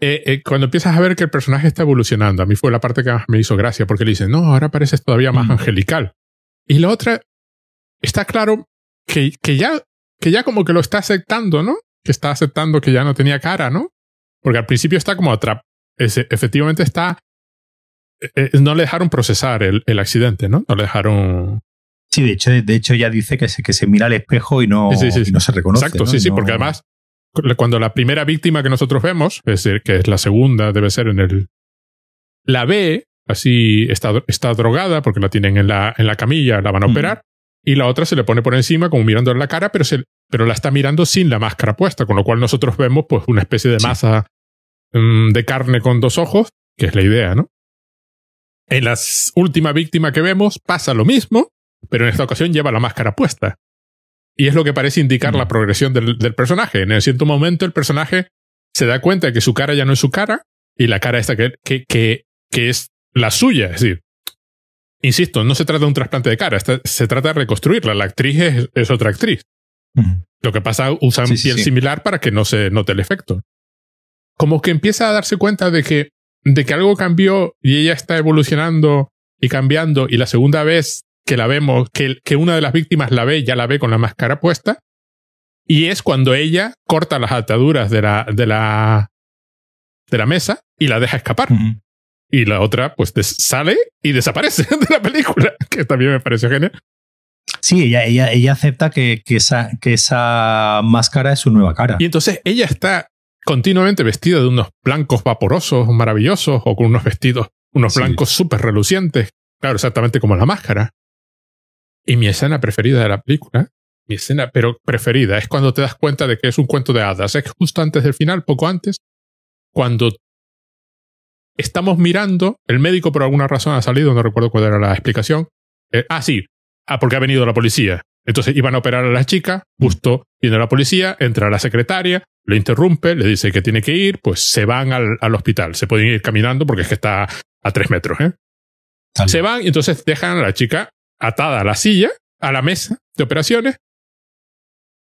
eh, eh, cuando empiezas a ver que el personaje está evolucionando. A mí fue la parte que más me hizo gracia, porque le dicen, no, ahora pareces todavía más mm. angelical. Y la otra, está claro que, que, ya, que ya como que lo está aceptando, ¿no? Que está aceptando que ya no tenía cara, ¿no? Porque al principio está como atrap efectivamente está. Eh, no le dejaron procesar el, el, accidente, ¿no? No le dejaron. Sí, de hecho, de hecho ya dice que se, que se mira al espejo y no, no se reconoce. Exacto, sí, sí, porque además cuando la primera víctima que nosotros vemos, es decir, que es la segunda, debe ser en el. La ve, así está, está drogada porque la tienen en la, en la camilla, la van a operar, y la otra se le pone por encima como mirando en la cara, pero, se, pero la está mirando sin la máscara puesta, con lo cual nosotros vemos pues una especie de masa mm, de carne con dos ojos, que es la idea, ¿no? En la última víctima que vemos pasa lo mismo, pero en esta ocasión lleva la máscara puesta. Y es lo que parece indicar la progresión del, personaje. En el cierto momento el personaje se da cuenta de que su cara ya no es su cara y la cara esta que, que, que, es la suya. Es decir, insisto, no se trata de un trasplante de cara, se trata de reconstruirla. La actriz es, otra actriz. Lo que pasa, usan piel similar para que no se note el efecto. Como que empieza a darse cuenta de que, de que algo cambió y ella está evolucionando y cambiando y la segunda vez que la vemos, que, que una de las víctimas la ve, ya la ve con la máscara puesta, y es cuando ella corta las ataduras de la, de la, de la mesa y la deja escapar. Y la otra, pues, sale y desaparece de la película, que también me pareció genial. Sí, ella, ella, ella acepta que, que, esa, que esa máscara es su nueva cara. Y entonces ella está continuamente vestida de unos blancos vaporosos maravillosos o con unos vestidos, unos blancos súper relucientes. Claro, exactamente como la máscara. Y mi escena preferida de la película, mi escena, pero preferida, es cuando te das cuenta de que es un cuento de hadas. Es justo antes del final, poco antes, cuando estamos mirando, el médico por alguna razón ha salido, no recuerdo cuál era la explicación. Eh, ah, sí, ah, porque ha venido la policía. Entonces iban a operar a la chica, justo viene la policía, entra la secretaria, le interrumpe, le dice que tiene que ir, pues se van al, al hospital. Se pueden ir caminando porque es que está a tres metros. ¿eh? Se van y entonces dejan a la chica atada a la silla, a la mesa de operaciones,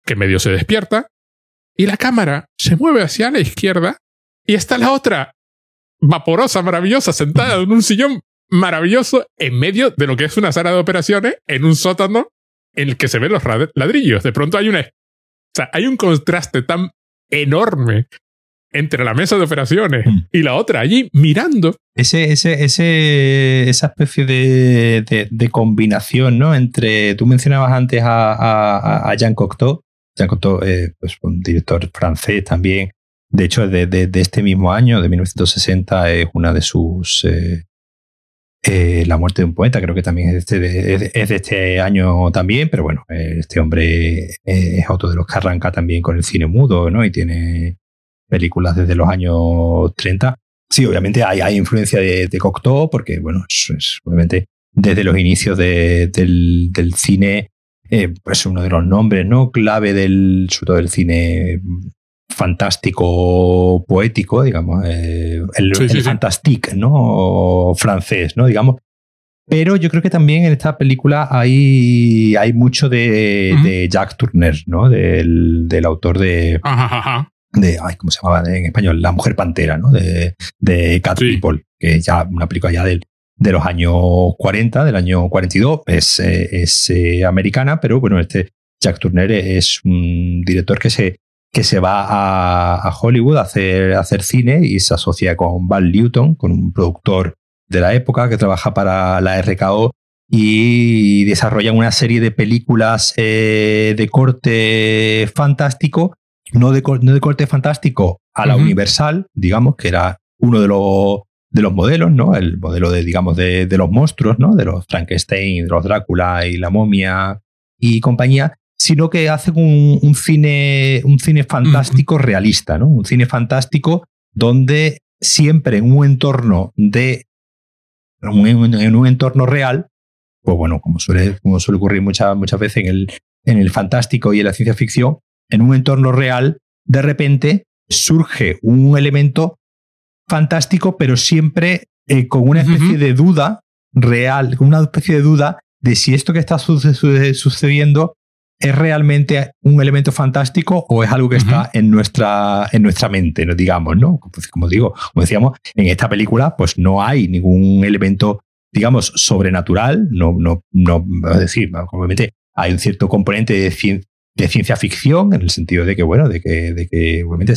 que medio se despierta, y la cámara se mueve hacia la izquierda y está la otra vaporosa, maravillosa, sentada en un sillón maravilloso en medio de lo que es una sala de operaciones, en un sótano en el que se ven los ladrillos. De pronto hay una... O sea, hay un contraste tan enorme entre la mesa de operaciones mm. y la otra allí mirando. Ese, ese, ese, esa especie de, de, combinación, ¿no? Entre, tú mencionabas antes a, a, a Jean Cocteau, Jean Cocteau, eh, pues un director francés también, de hecho, de, de, este mismo año, de 1960, es una de sus... Eh, eh, la muerte de un poeta, creo que también es de, este, es de este año también, pero bueno, este hombre es otro de los que arranca también con el cine mudo, ¿no? Y tiene películas desde los años 30. Sí, obviamente hay, hay influencia de, de, Cocteau, porque, bueno, es, obviamente desde los inicios del, del, cine, eh, pues uno de los nombres, ¿no? Clave del, sobre todo del cine fantástico poético, digamos, eh, el, fantastique, ¿no? francés, ¿no? Digamos. Pero yo creo que también en esta película hay, hay mucho de, de Jack Turner, ¿no? Del, del autor de, de, ay, ¿cómo se llamaba en español? La Mujer Pantera, ¿no? De, de Cat People, que ya una película ya del, de los años 40, del año 42, es, eh, es eh, americana, pero bueno, este Jack Turner es un director que se, que se va a, Hollywood a hacer, hacer cine y se asocia con Val Newton, con un productor de la época que trabaja para la RKO y desarrollan una serie de películas eh, de corte fantástico, no de, no de corte fantástico a la universal, digamos, que era uno de los, de los modelos, ¿no? El modelo de, digamos, de, de los monstruos, ¿no? De los Frankenstein, de los Drácula y la momia y compañía, sino que hacen un, cine, un cine fantástico realista, ¿no? Un cine fantástico donde siempre en un entorno de en un entorno real, pues bueno, como suele, como suele ocurrir muchas, muchas veces en el, en el fantástico y en la ciencia ficción, en un entorno real, de repente surge un elemento fantástico, pero siempre eh, con una especie de duda real, con una especie de duda de si esto que está sucediendo es realmente un elemento fantástico o es algo que está en nuestra, en nuestra mente, digamos, ¿no? Como digo, como decíamos, en esta película, pues no hay ningún elemento, digamos, sobrenatural, no, no, no, es decir, obviamente hay un cierto componente de, de ciencia ficción, en el sentido de que, bueno, de que, de que obviamente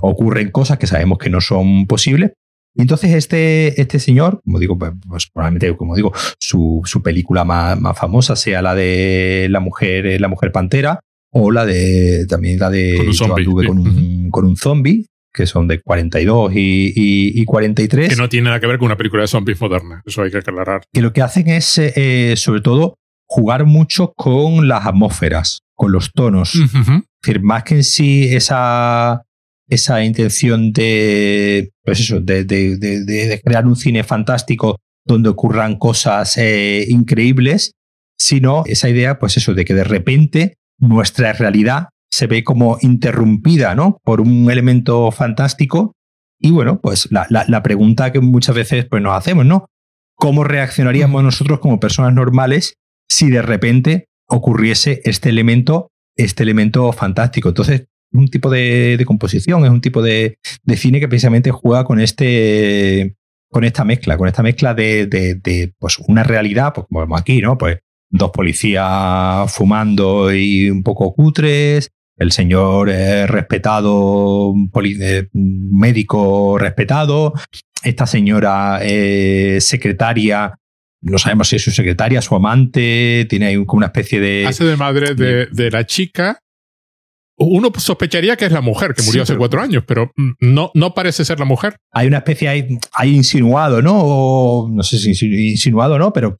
ocurren cosas que sabemos que no son posibles, y entonces este, este señor, como digo, pues, pues probablemente, como digo, su, su película más, más, famosa sea la de la mujer, la mujer pantera, o la de también la de con un zombie, con, un, con un zombie, que son de 42 y, y, y, 43. Que no tiene nada que ver con una película de zombies moderna, eso hay que aclarar. Que lo que hacen es, eh, sobre todo, jugar mucho con las atmósferas, con los tonos. Es decir, más que en sí esa, esa intención de, pues eso, de, de, crear un cine fantástico donde ocurran cosas eh, increíbles, sino esa idea, pues eso, de que de repente nuestra realidad se ve como interrumpida, ¿no? Por un elemento fantástico. Y bueno, pues la, la, pregunta que muchas veces pues, nos hacemos, ¿no? ¿Cómo reaccionaríamos nosotros como personas normales si de repente ocurriese este elemento, este elemento fantástico? Entonces, un tipo de, composición, es un tipo de, cine que precisamente juega con este con esta mezcla, con esta mezcla de, pues una realidad, pues como vemos aquí, ¿no? Pues dos policías fumando y un poco cutres, el señor respetado, eh, médico respetado, esta señora secretaria, no sabemos si es su secretaria, su amante, tiene ahí como una especie de... Hace de madre de la chica uno sospecharía que es la mujer que murió hace cuatro años, pero no, no parece ser la mujer. Hay una especie ahí, insinuado, ¿no? O, no sé si insinuado no, pero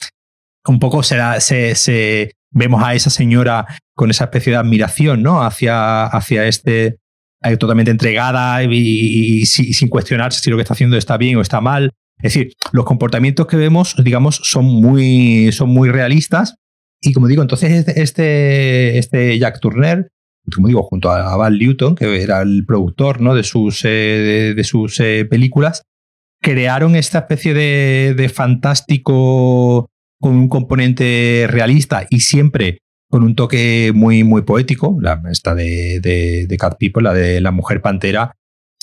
un poco se, se, vemos a esa señora con esa especie de admiración, ¿no? Hacia, hacia este, eh, totalmente entregada y, sin cuestionarse si lo que está haciendo está bien o está mal. Es decir, los comportamientos que vemos, digamos, son muy, son muy realistas. Y como digo, entonces este, este Jack Turner como digo, junto a Val Newton, que era el productor ¿no? de sus, eh, de, sus eh, películas, crearon esta especie de, fantástico con un componente realista y siempre con un toque muy, muy poético. La, esta de, de, Cat People, la de la mujer pantera,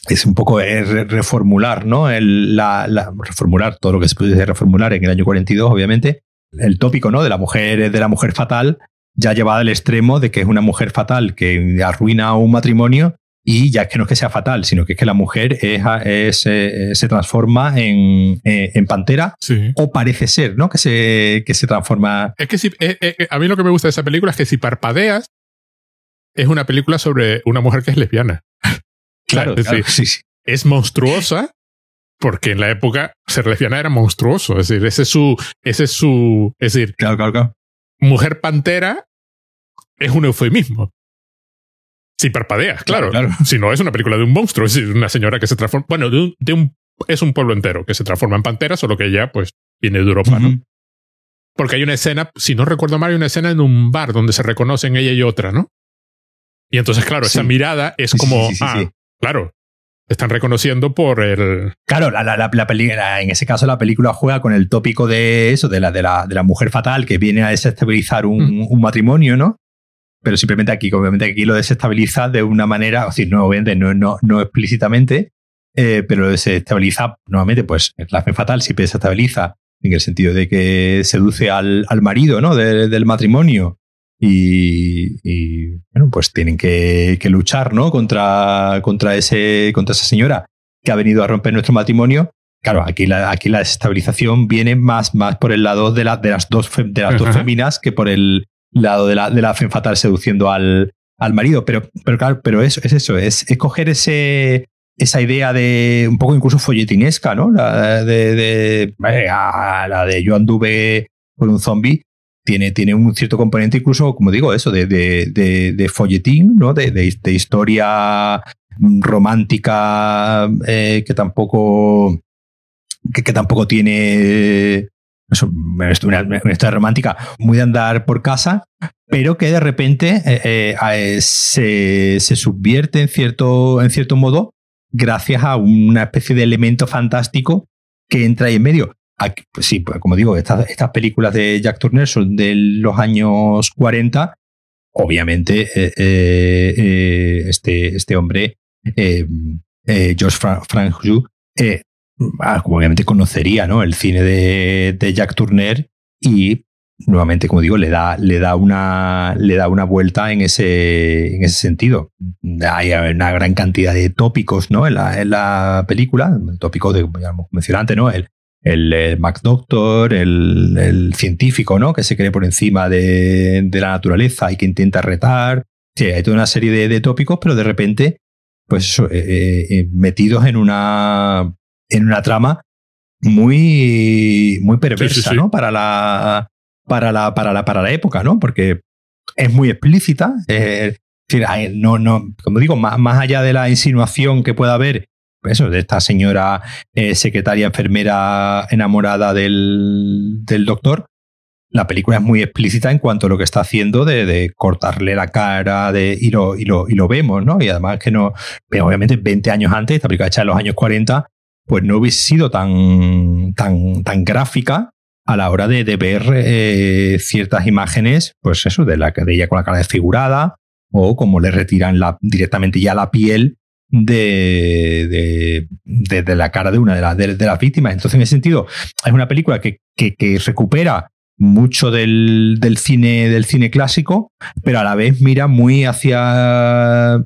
es un poco eh, reformular, ¿no? El, la, reformular todo lo que se puede reformular en el año 42, obviamente. El tópico, ¿no? De la mujer, de la mujer fatal, ya llevada al extremo de que es una mujer fatal que arruina un matrimonio y ya es que no es que sea fatal, sino que es que la mujer es, eh, se transforma en, eh, en pantera o parece ser, ¿no? Que se, que se transforma. Es que si, a mí lo que me gusta de esa película es que si parpadeas, es una película sobre una mujer que es lesbiana. Claro, es, sí, es monstruosa porque en la época ser lesbiana era monstruoso. Es decir, ese es su, ese es su, es decir, claro, claro, claro mujer pantera es un eufemismo. Si parpadeas, claro. Si no, es una película de un monstruo, es una señora que se transforma. Bueno, de un, es un pueblo entero que se transforma en pantera, solo que ella, pues, viene de Europa, ¿no? Porque hay una escena, si no recuerdo mal, hay una escena en un bar donde se reconocen ella y otra, ¿no? Y entonces, claro, esa mirada es como, ah, claro, están reconociendo por el. Claro, la, la, la, película, en ese caso la película juega con el tópico de eso, de la, de la, de la mujer fatal que viene a desestabilizar un, mm. un matrimonio, ¿no? Pero simplemente aquí, obviamente aquí lo desestabiliza de una manera, o sea, no, obviamente no, no, no explícitamente, eh, pero lo desestabiliza nuevamente, pues la fe fatal siempre desestabiliza en el sentido de que seduce al, al marido, ¿no? del matrimonio y, bueno, pues tienen que, luchar, ¿no? Contra, contra, ese, contra esa señora que ha venido a romper nuestro matrimonio. Claro, aquí la, aquí la desestabilización viene más, más por el lado de, la, de las, dos, de las dos féminas que por el lado de la, de la fatal seduciendo al, al marido. Pero, pero claro, pero eso, es eso, es, coger ese, esa idea de un poco incluso folletinesca, ¿no? La de, de, la de yo anduve con un zombie tiene, tiene un cierto componente incluso, como digo, eso, de, de, folletín, ¿no? De, de, historia romántica eh, que tampoco que, tampoco tiene eso, una, historia romántica muy de andar por casa, pero que de repente eh, eh, se, se, subvierte en cierto, en cierto modo gracias a una especie de elemento fantástico que entra ahí en medio. Pues sí, pues como digo, estas, estas películas de Jack Turner son de los años 40. Obviamente, eh, eh, eh, este, este hombre, George Frank Hugh, ah, obviamente conocería ¿no? el cine de, de, Jack Turner y nuevamente, como digo, le da, le da, una, le da una vuelta en ese, en ese sentido. Hay una gran cantidad de tópicos ¿no? en, la, en la película, tópicos de, como mencioné antes, ¿no? El, MacDoctor, el, científico, ¿no? Que se cree por encima de, la naturaleza y que intenta retar. Sí, hay toda una serie de, tópicos, pero de repente, pues eh, eh, eh, metidos en una, en una trama muy, muy perversa, ¿no? Para la, para la, para la, para la época, ¿no? Porque es muy explícita. no, no, como digo, más, más allá de la insinuación que pueda haber eso, de esta señora eh, secretaria enfermera enamorada del, doctor, la película es muy explícita en cuanto a lo que está haciendo de, cortarle la cara de, y, lo, y, lo, y lo vemos, ¿no? Y además que no, obviamente 20 años antes, esta película hecha en los años 40, pues no hubiese sido tan, tan, tan gráfica a la hora de, ver eh, ciertas imágenes, pues eso, de, la, de ella con la cara desfigurada, o como le retiran la, directamente ya la piel de, de, la cara de una de, de, las víctimas. Entonces, en ese sentido, es una película que, que, recupera mucho del, del, cine, del cine clásico, pero a la vez mira muy hacia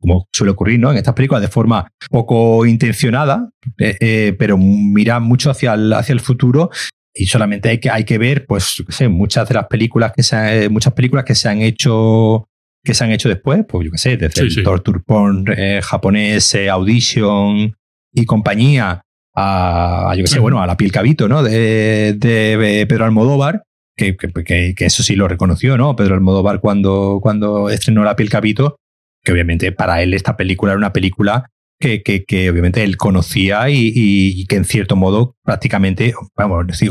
como suele ocurrir ¿no? en estas películas de forma poco intencionada, eh, eh, pero mira mucho hacia el, hacia el futuro y solamente hay que, hay que ver, pues, sé, muchas de las películas que se muchas películas que se han hecho que se han hecho después, pues yo qué sé, desde el torture porn eh, japonés, eh, Audition y compañía, a, yo qué sé, bueno, a la piel cabito, ¿no? De, de Pedro Almodóvar, que, que, que, eso sí lo reconoció, ¿no? Pedro Almodóvar cuando, cuando estrenó la piel cabito, que obviamente para él esta película era una película que, que, obviamente él conocía y, que en cierto modo prácticamente, vamos, decir,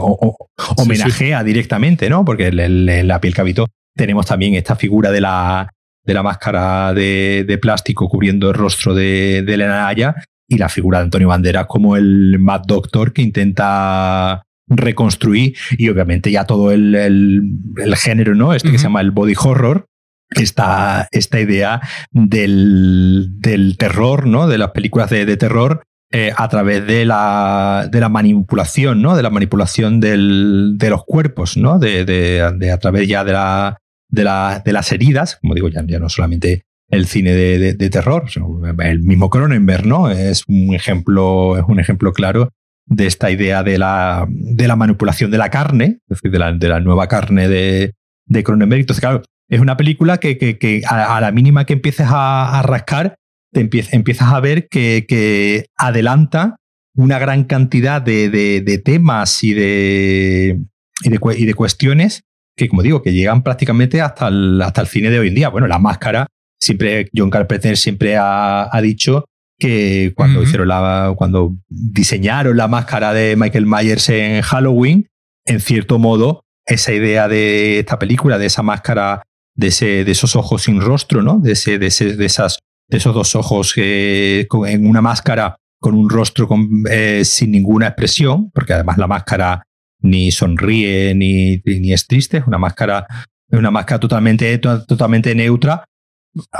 homenajea directamente, ¿no? Porque en la piel cabito tenemos también esta figura de la, de la máscara de, plástico cubriendo el rostro de, de Elena Naya y la figura de Antonio Banderas como el Mad Doctor que intenta reconstruir y obviamente ya todo el, el, género, ¿no? Este que se llama el body horror, esta, esta idea del, del, terror, ¿no? De las películas de, terror eh, a través de la, de la manipulación, ¿no? De la manipulación del, de los cuerpos, ¿no? De, de, a través ya de la, de, de las heridas, como digo, ya, ya no solamente el cine de, de, terror, el mismo Cronenberg, ¿no? Es un ejemplo, es un ejemplo claro de esta idea de la, de la manipulación de la carne, es decir, de la, de la nueva carne de, de Cronenberg. Entonces, claro, es una película que, que, a, la mínima que empieces a, rascar, te empiezas a ver que, que adelanta una gran cantidad de, de temas y de, y de, y de cuestiones que, como digo, que llegan prácticamente hasta el, hasta el cine de hoy en día. Bueno, la máscara, siempre, John Carpenter siempre ha, dicho que cuando hicieron la, cuando diseñaron la máscara de Michael Myers en Halloween, en cierto modo, esa idea de esta película, de esa máscara, de, ese, de esos ojos sin rostro, ¿no? De, ese, de, ese, de, esas, de esos dos ojos que, en una máscara con un rostro eh, sin ninguna expresión, porque además la máscara ni sonríe ni, ni es triste, es una máscara, una máscara totalmente, totalmente neutra.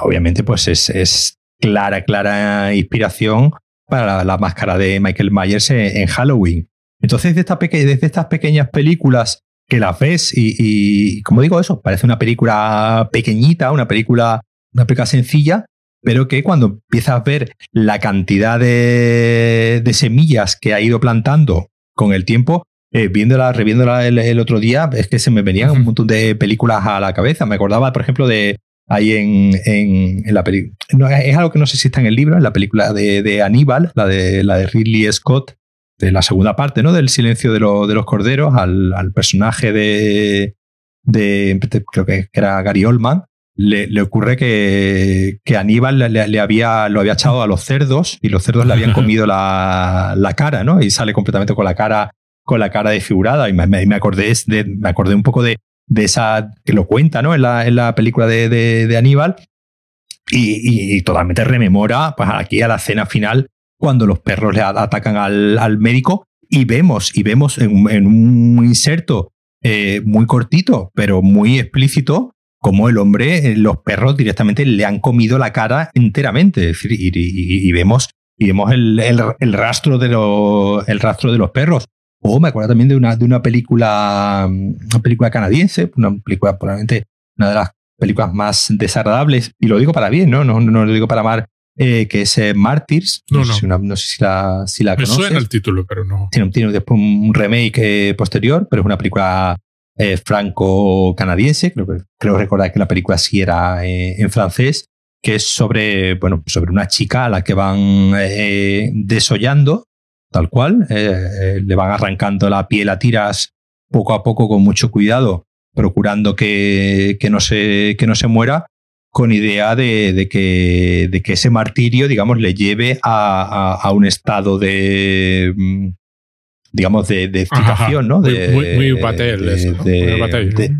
Obviamente, pues es, es clara, clara inspiración para la, máscara de Michael Myers en, Halloween. Entonces, desde, desde estas pequeñas películas que la ves y, y, como digo eso, parece una película pequeñita, una película, una película sencilla, pero que cuando empiezas a ver la cantidad de, de semillas que ha ido plantando con el tiempo, eh, viéndola, reviéndola el, otro día, es que se me venían un montón de películas a la cabeza. Me acordaba, por ejemplo, de ahí en, en, la película. No, es algo que no sé si está en el libro, en la película de, de Aníbal, la de, la de Ridley Scott, de la segunda parte, ¿no? Del silencio de, de los corderos, al, al personaje de, de, creo que era Gary Oldman, le, le ocurre que, que Aníbal le, le, había, lo había echado a los cerdos y los cerdos le habían comido la, la, cara, ¿no? Y sale completamente con la cara, con la cara desfigurada. Y me, me, acordé, de, me acordé un poco de, de esa, que lo cuenta, ¿no? En la, en la película de, de, Aníbal. Y, totalmente rememora, pues aquí a la escena final, cuando los perros le atacan al, al médico y vemos, y vemos en, un inserto eh, muy cortito, pero muy explícito, como el hombre, eh, los perros directamente le han comido la cara enteramente. y, vemos, y vemos el, el, rastro de el rastro de los perros. O me acuerdo también de una, de una película, una película canadiense, una película probablemente una de las películas más desagradables, y lo digo para bien, ¿no? No, no lo digo para mal, eh, que es eh, Martyrs. No, no. no sé si la, si la Me suena el título, pero no. Tiene, tiene después un remake posterior, pero es una película eh, franco-canadiense, creo, creo recordar que la película sí era eh, en francés, que es sobre, bueno, sobre una chica a la que van eh, desollando, tal cual, le van arrancando la piel a tiras poco a poco con mucho cuidado, procurando que, que, no, se, que no se muera, con idea de, de, que, de que ese martirio, digamos, le lleve a, a, a un estado de, mm, digamos, de, de excitación, ¿no? De, muy, muy eso, ¿no? de,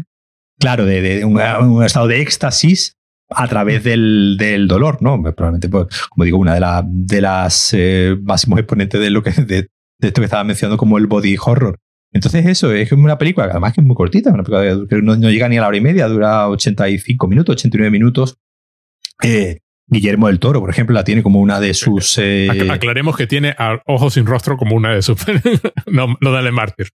claro, de, un, un, estado de éxtasis a través del, del dolor, ¿no? Probablemente, pues, como digo, una de, la, de las eh, máximos exponentes de lo que de, esto que estaba mencionando como el body horror. Entonces eso es una película, además que es muy cortita, una película que no, no llega ni a la hora y media, dura 85 minutos, 89 minutos. Eh, Guillermo del Toro, por ejemplo, la tiene como una de sus. Eh... Aclaremos que tiene a Ojos sin rostro como una de sus. no, no dale mártir.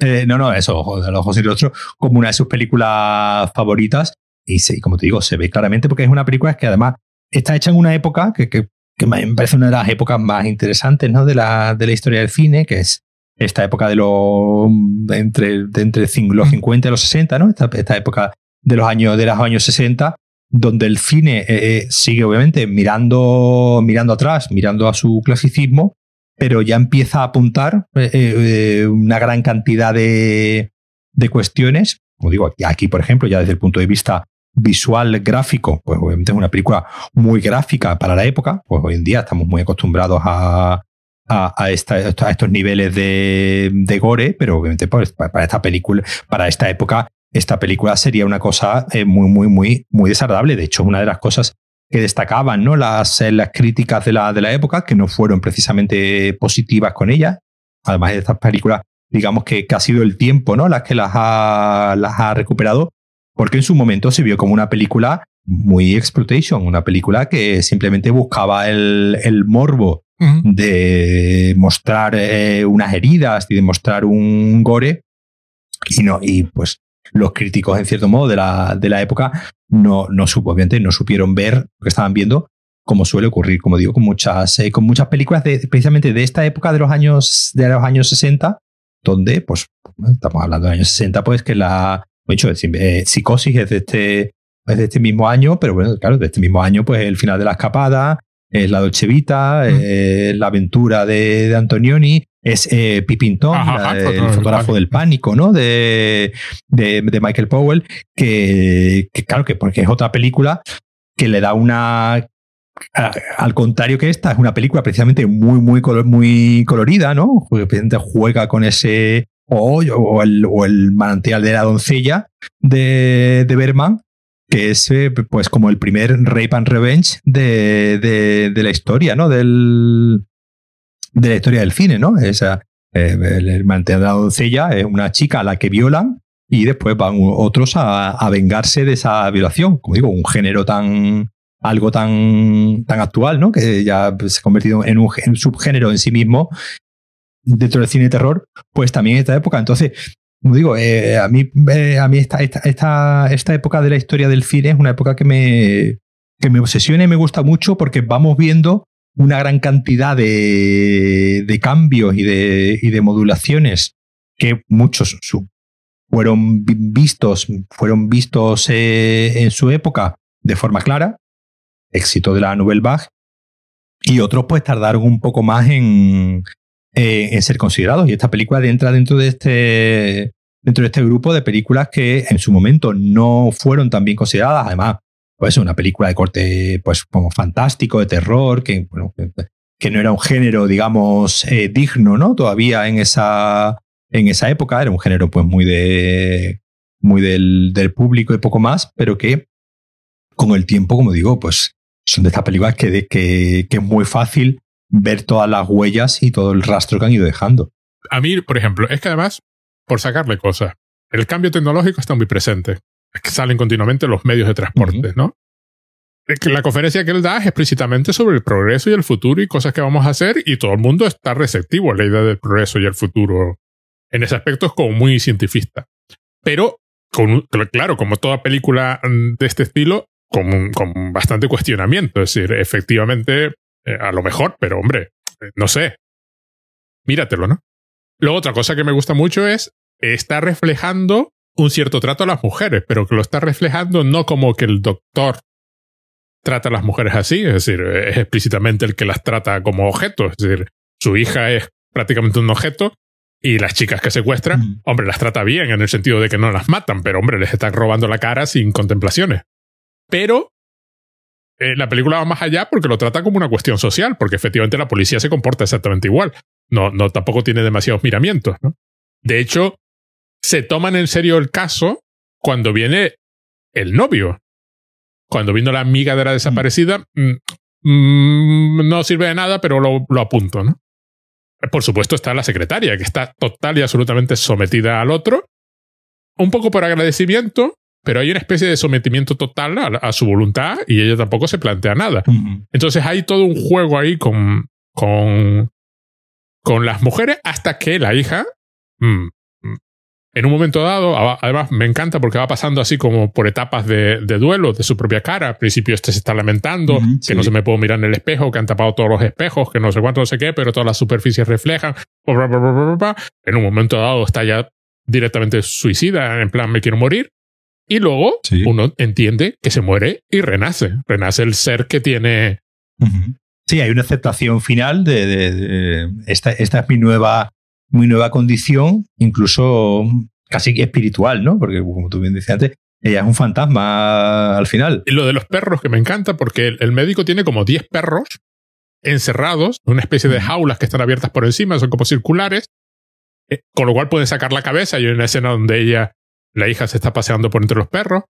eh, no, no, eso, Ojos sin rostro, como una de sus películas favoritas. Y como te digo, se ve claramente porque es una película que además está hecha en una época que, que, que me parece una de las épocas más interesantes ¿no? de, la, de la historia del cine, que es esta época de los. entre, de entre los 50 y los 60, ¿no? Esta, esta época de los años, de los años 60 donde el cine eh, eh, sigue obviamente mirando, mirando atrás, mirando a su clasicismo, pero ya empieza a apuntar eh, eh una gran cantidad de, de, cuestiones. Como digo, aquí, por ejemplo, ya desde el punto de vista visual, gráfico, pues obviamente es una película muy gráfica para la época, pues hoy en día estamos muy acostumbrados a, a, estos niveles de, de, gore, pero obviamente pues, para esta película, para esta época esta película sería una cosa eh, muy, muy, muy, muy desagradable. De hecho, una de las cosas que destacaban ¿no? las, eh, las críticas de la, de la época, que no fueron precisamente positivas con ella, además de estas películas, digamos que, que ha sido el tiempo ¿no? las que las ha, las ha recuperado, porque en su momento se vio como una película muy exploitation, una película que simplemente buscaba el, el morbo uh -huh. de mostrar eh, unas heridas y de mostrar un gore y no y pues los críticos, en cierto modo, de la, de la época, no, no supo, obviamente, no supieron ver lo que estaban viendo, como suele ocurrir, como digo, con muchas, eh, con muchas películas de, precisamente de esta época de los años, de los años 60, donde, pues, estamos hablando de años 60, pues que la, de hecho, eh, Psicosis es de este, es de este mismo año, pero bueno, claro, de este mismo año, pues el final de la escapada, es la Dolce Vita, mm. eh, la aventura de, de Antonioni, es eh, Pipintón, el fotógrafo del pánico, ¿no? De, de, de Michael Powell, que, que, claro que porque es otra película que le da una al contrario que esta, es una película precisamente muy, muy, color, muy colorida, ¿no? Precisamente juega con ese o, el, o el manantial de la doncella de, de Berman, que es eh, pues como el primer Rape and Revenge de, de, la historia, ¿no? Del, de la historia del cine, ¿no? Esa, eh, el, mantener de la doncella es una chica a la que violan y después van otros a, a, vengarse de esa violación. Como digo, un género tan algo tan, tan actual, ¿no? Que ya se ha convertido en un subgénero en sí mismo dentro del cine de terror, pues también en esta época. Entonces, como digo, eh, a mí, eh, a mí esta, esta, esta, época de la historia del cine es una época que me, que me obsesiona y me gusta mucho porque vamos viendo una gran cantidad de, de cambios y de, y de modulaciones que muchos fueron vistos, fueron vistos eh, en su época de forma clara, éxito de la Nouvelle Vague, y otros pues tardaron un poco más en, eh, en ser considerados. Y esta película entra dentro de este dentro de este grupo de películas que en su momento no fueron tan bien consideradas. Además, pues una película de corte pues como fantástico, de terror, que, bueno, que no era un género, digamos, eh, digno, ¿no? Todavía en esa, en esa época. Era un género pues muy de muy del, del público y poco más, pero que con el tiempo, como digo, pues son de estas películas que, que, que es muy fácil ver todas las huellas y todo el rastro que han ido dejando. A mí, por ejemplo, es que además, por sacarle cosas, el cambio tecnológico está muy presente. Es que salen continuamente los medios de transporte, ¿no? La conferencia que él da es explícitamente sobre el progreso y el futuro y cosas que vamos a hacer y todo el mundo está receptivo a la idea del progreso y el futuro. En ese aspecto es como muy cientifista. Pero, con, claro, como toda película mm, de este estilo, con, con bastante cuestionamiento. Es decir, efectivamente, eh, a lo mejor, pero hombre, eh, no sé. Míratelo, ¿no? Luego, otra cosa que me gusta mucho es, está reflejando un cierto trato a las mujeres, pero que lo está reflejando no como que el doctor trata a las mujeres así, es decir, es explícitamente el que las trata como objetos, es decir, su hija es prácticamente un objeto y las chicas que secuestran, hombre, las trata bien en el sentido de que no las matan, pero hombre, les están robando la cara sin contemplaciones. Pero eh, la película va más allá porque lo trata como una cuestión social, porque efectivamente la policía se comporta exactamente igual. No, no tampoco tiene demasiados miramientos, ¿no? De hecho, se toman en serio el caso cuando viene el novio. Cuando vino la amiga de la desaparecida, mm, mm, no sirve de nada, pero lo, lo apunto, ¿no? Por supuesto está la secretaria, que está total y absolutamente sometida al otro, un poco por agradecimiento, pero hay una especie de sometimiento total a, su voluntad y ella tampoco se plantea nada. Entonces hay todo un juego ahí con, con, con las mujeres hasta que la hija, mm, mm, en un momento dado, además me encanta porque va pasando así como por etapas de, duelo de su propia cara. Al principio este se está lamentando, que no se me puedo mirar en el espejo, que han tapado todos los espejos, que no sé cuánto, no sé qué, pero todas las superficies reflejan. En un momento dado está ya directamente suicida, en plan me quiero morir. Y luego uno entiende que se muere y renace. Renace el ser que tiene. Sí, hay una aceptación final de, esta, esta, es mi nueva, mi nueva condición, incluso casi espiritual, ¿no? Porque como tú bien decías antes, ella es un fantasma al final. Y lo de los perros que me encanta porque el, médico tiene como 10 perros encerrados en una especie de jaulas que están abiertas por encima, son como circulares, eh, con lo cual pueden sacar la cabeza y hay una escena donde ella la hija se está paseando por entre los perros.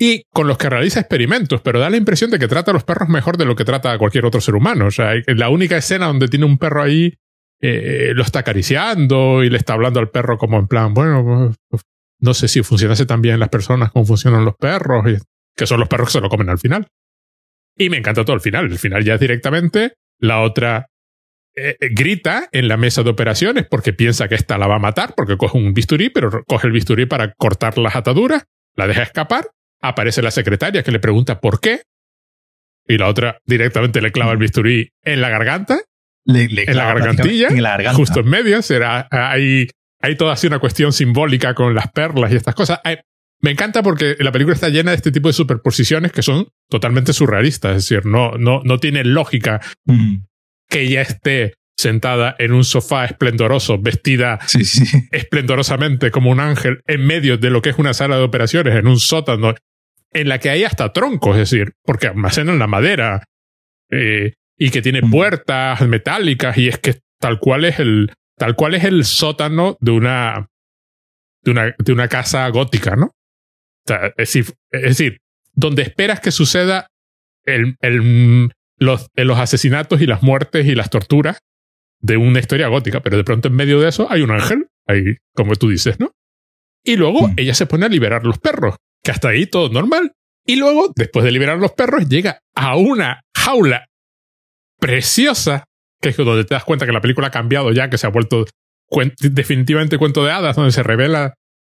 Y con los que realiza experimentos, pero da la impresión de que trata a los perros mejor de lo que trata a cualquier otro ser humano. O sea, la única escena donde tiene un perro ahí, eh, lo está acariciando y le está hablando al perro como en plan, bueno, pues, no sé si funcionase tan bien las personas como funcionan los perros, que son los perros que se lo comen al final. Y me encanta todo el final. El final ya es directamente la otra eh, eh, grita en la mesa de operaciones porque piensa que esta la va a matar, porque coge un bisturí, pero coge el bisturí para cortar las ataduras, la deja escapar, aparece la secretaria que le pregunta por qué, y la otra directamente le clava el bisturí en la garganta, en la gargantilla, justo en medio, será, hay, hay toda así una cuestión simbólica con las perlas y estas cosas. me encanta porque la película está llena de este tipo de superposiciones que son totalmente surrealistas, es decir, no, no, no tiene lógica que ella esté sentada en un sofá esplendoroso, vestida esplendorosamente como un ángel en medio de lo que es una sala de operaciones, en un sótano, en la que hay hasta troncos, es decir, porque almacenan la madera eh, y que tiene puertas metálicas y es que tal cual es el tal cual es el sótano de una de una, de una casa gótica, ¿no? es, decir, es decir, donde esperas que suceda el, el, los, los asesinatos y las muertes y las torturas de una historia gótica, pero de pronto en medio de eso hay un ángel, ahí, como tú dices, ¿no? Y luego mm. ella se pone a liberar los perros, que hasta ahí todo normal. Y luego, después de liberar los perros, llega a una jaula preciosa, que es donde te das cuenta que la película ha cambiado ya, que se ha vuelto definitivamente cuento de hadas, donde se revela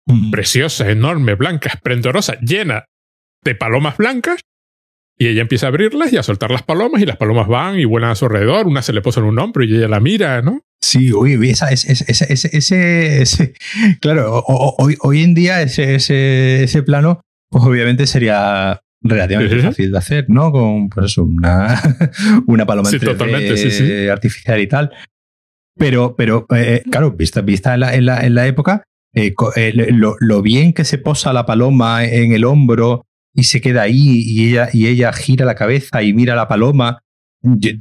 Mm. preciosa, enorme, blanca, esplendorosa, llena de palomas blancas. Y ella empieza a abrirlas y a soltar las palomas, y las palomas van y vuelan a su alrededor. Una se le posa en un hombro y ella la mira, ¿no? Sí, uy, uy, esa, ese, ese, ese, ese, claro, hoy, hoy en día ese, ese, ese plano, pues obviamente sería relativamente Sí, fácil de hacer, ¿no? Con, pues eso, una, una paloma Sí, en 3D totalmente, sí, sí. artificial y tal. Pero, pero eh, claro, vista, vista en, la, en, la, en la época, eh, eh, lo, lo bien que se posa la paloma en el hombro y se queda ahí y ella, y ella gira la cabeza y mira a la paloma. Yo-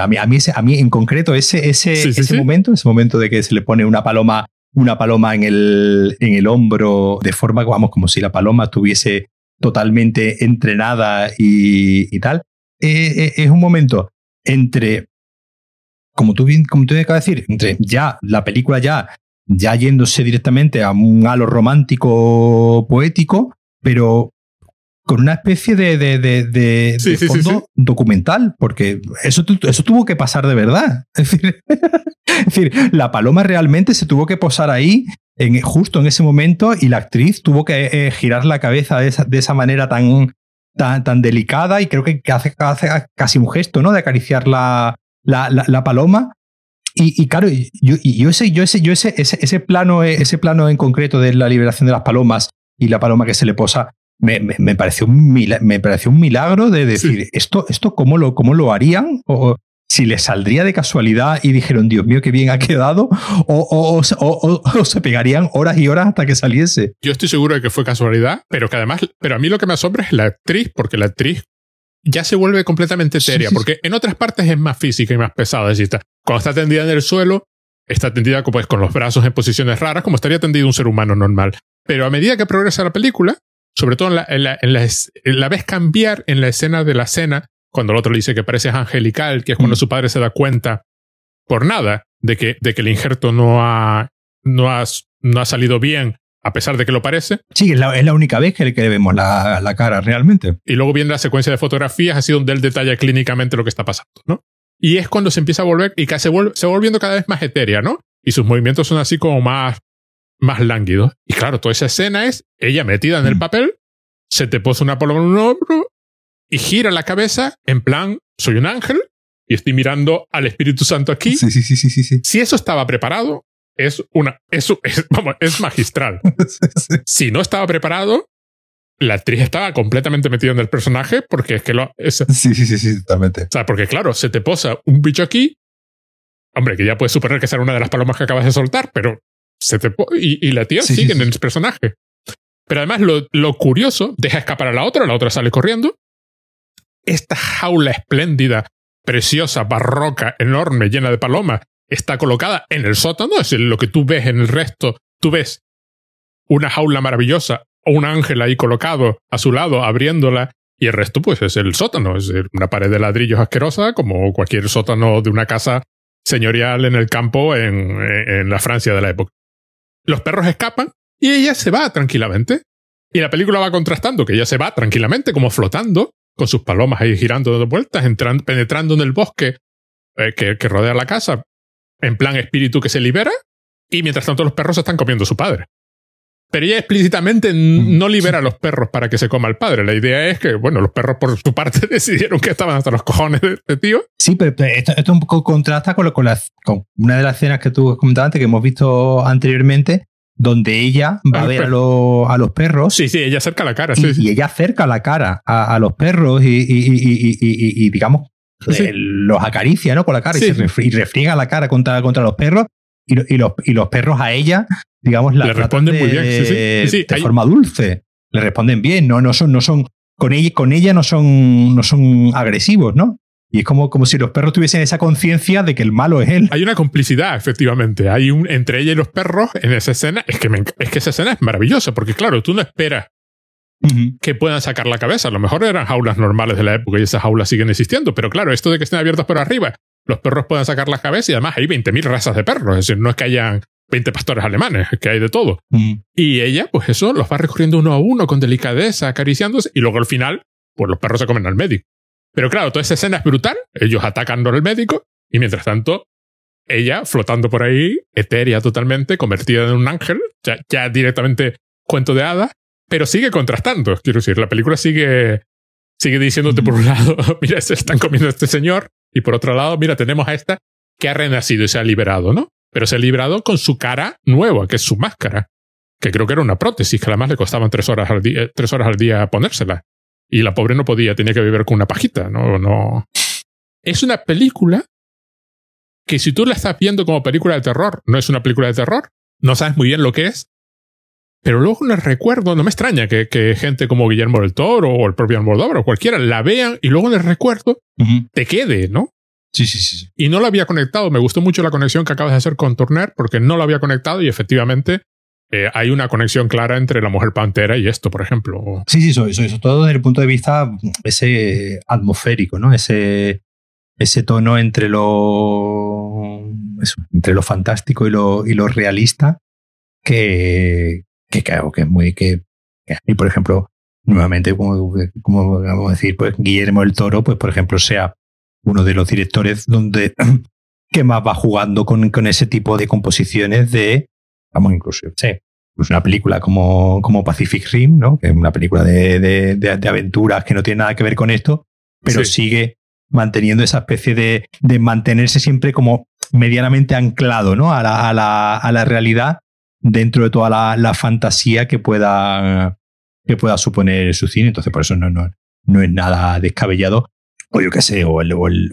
a, mí, a, mí ese- a mí en concreto ese, ese, Sí, sí, ese sí. momento, ese momento de que se le pone una paloma, una paloma en el, en el hombro de forma, vamos, como si la paloma estuviese totalmente entrenada y, y tal, eh, eh, es un momento entre, como tú como tú acabas de decir, entre ya la película ya, ya yéndose directamente a un halo romántico poético, pero con una especie de, de, de, de- Sí, de sí, sí, fondo sí. documental, porque eso, eso tuvo que pasar de verdad. Es decir, es decir, la paloma realmente se tuvo que posar ahí en, justo en ese momento y la actriz tuvo que eh, girar la cabeza de esa, de esa manera tan, tan, tan delicada y creo que hace, hace casi un gesto, ¿no? De acariciar la, la, la- la paloma. Y, y claro, yo, y yo ese, yo ese, yo ese, ese, ese plano, ese plano en concreto de la liberación de las palomas y la paloma que se le posa, me, me, me pareció, un mila- me pareció un milagro de decir, esto, esto cómo lo, cómo lo harían, o si les saldría de casualidad y dijeron, Dios mío, qué bien ha quedado, o, o, o, se- o- pegarían horas y horas hasta que saliese. Yo estoy seguro de que fue casualidad, pero que además, pero a mí lo que me asombra es la actriz, porque la actriz ya se vuelve completamente etérea, sí, sí. porque en otras partes es más física y más pesada. Es está- cuando está tendida en el suelo, está tendida pues, con los brazos en posiciones raras, como estaría tendido un ser humano normal. Pero a medida que progresa la película, sobre todo en la, en la, en la es- en la ves cambiar en la escena de la cena, cuando el otro le dice que parece angelical, que es cuando Mm. su padre se da cuenta, por nada, de que, de que el injerto no ha, no ha, no ha salido bien, a pesar de que lo parece. Sí, es la, es la única vez que le, que le vemos la, la cara realmente. Y luego viene la secuencia de fotografías, así donde él detalla clínicamente lo que está pasando, ¿no? Y es cuando se empieza a volver, y que se, vuelve, se va volviendo cada vez más etérea, ¿no? Y sus movimientos son así como más, más lánguidos. Y claro, toda esa escena es ella metida en el Mm. papel, se te posa una paloma en un hombro y gira la cabeza en plan, soy un ángel y estoy mirando al Espíritu Santo aquí. Sí, sí, sí, sí, sí. sí. Si eso estaba preparado, es una, eso es, vamos, es magistral. Si no estaba preparado, la actriz estaba completamente metida en el personaje porque es que lo, es, Sí, sí, sí, sí, totalmente. o sea, porque claro, se te posa un bicho aquí. Hombre, que ya puedes suponer que será una de las palomas que acabas de soltar, pero se te po- y, y la tía Sí, sigue sí, en el personaje. Pero además, lo, lo curioso, deja escapar a la otra, la otra sale corriendo. Esta jaula espléndida, preciosa, barroca, enorme, llena de palomas, está colocada en el sótano. Es lo que tú ves en el resto, tú ves una jaula maravillosa o un ángel ahí colocado a su lado, abriéndola, y el resto, pues, es el sótano. Es una pared de ladrillos asquerosa, como cualquier sótano de una casa señorial en el campo en, en la Francia de la época. Los perros escapan y ella se va tranquilamente. Y la película va contrastando que ella se va tranquilamente, como flotando, con sus palomas ahí girando de vueltas, penetrando en el bosque eh, que, que rodea la casa, en plan espíritu que se libera, y mientras tanto los perros se están comiendo a su padre. Pero ella explícitamente no libera a los perros para que se coma al padre. La idea es que, bueno, los perros por su parte decidieron que estaban hasta los cojones de este tío. Sí, pero esto, esto un poco contrasta con, lo- con, las- con una de las escenas que tú comentabas antes, que hemos visto anteriormente, donde ella va A ver a, los- a los perros Sí, sí, ella acerca la cara. y, Sí, sí. y ella acerca la cara a, a los perros y, y- y- digamos, Sí. los acaricia ¿no? con la cara se refri- y refriega la cara contra, contra los perros y, lo- y los, y los perros a ella, digamos, la Le responden de, muy bien, sí, sí. Sí, sí, de hay- forma dulce. Le responden bien, no, no son, no son, con ella, con ella no son, no son agresivos, ¿no? Y es como, como si los perros tuviesen esa conciencia de que el malo es él. Hay una complicidad, efectivamente. Hay un entre ella y los perros en esa escena. Es que, me es que esa escena es maravillosa, porque claro, tú no esperas que puedan sacar la cabeza. A lo mejor eran jaulas normales de la época y esas jaulas siguen existiendo. Pero claro, esto de que estén abiertas por arriba, los perros puedan sacar la cabeza y además hay 20.000 razas de perros. Es decir, no es que hayan 20 pastores alemanes, es que hay de todo. Ujú. Y ella, pues eso, los va recorriendo uno a uno con delicadeza, acariciándose, y luego al final, pues los perros se comen al médico. Pero claro, toda esa escena es brutal, ellos atacan al médico, y mientras tanto, ella flotando por ahí, etérea totalmente, convertida en un ángel, ya, ya directamente cuento de hadas, pero sigue contrastando. Quiero decir, la película sigue, sigue diciéndote por un lado, mira, se están comiendo a este señor, y por otro lado, mira, tenemos a esta que ha renacido y se ha liberado, ¿no? Pero se ha liberado con su cara nueva, que es su máscara, que creo que era una prótesis, que además le costaban tres horas al día, tres horas al día ponérsela. Y la pobre no podía, tenía que vivir con una pajita, ¿no? no. Es una película que si tú la estás viendo como película de terror, no es una película de terror, no sabes muy bien lo que es, pero luego en el recuerdo, no me extraña que, que, gente como Guillermo del Toro o el propio Almodóvar o cualquiera la vean y luego en el recuerdo te quede, ¿no? Sí, sí, sí. Y no lo había conectado. Me gustó mucho la conexión que acabas de hacer con Turner porque no lo había conectado y efectivamente eh, hay una conexión clara entre la mujer pantera y esto, por ejemplo. Sí, sí, eso, eso, eso todo desde el punto de vista ese atmosférico, ¿no? Ese, ese tono entre lo, eso, entre lo fantástico y lo, y lo realista que, que creo que es muy que, mí, por ejemplo, nuevamente, como, como vamos a decir, pues Guillermo el Toro, pues por ejemplo, sea uno de los directores donde que más va jugando con, con ese tipo de composiciones de, vamos, incluso, sí, pues una película como, como Pacific Rim, ¿no? Que es una película de, de, de, de aventuras que no tiene nada que ver con esto, pero sí. sigue manteniendo esa especie de, de mantenerse siempre como medianamente anclado, ¿no? A la, a la, a la realidad dentro de toda la, la, fantasía que pueda, que pueda suponer su cine. Entonces, por eso no, no, no es nada descabellado. O yo qué sé, o, el, o el,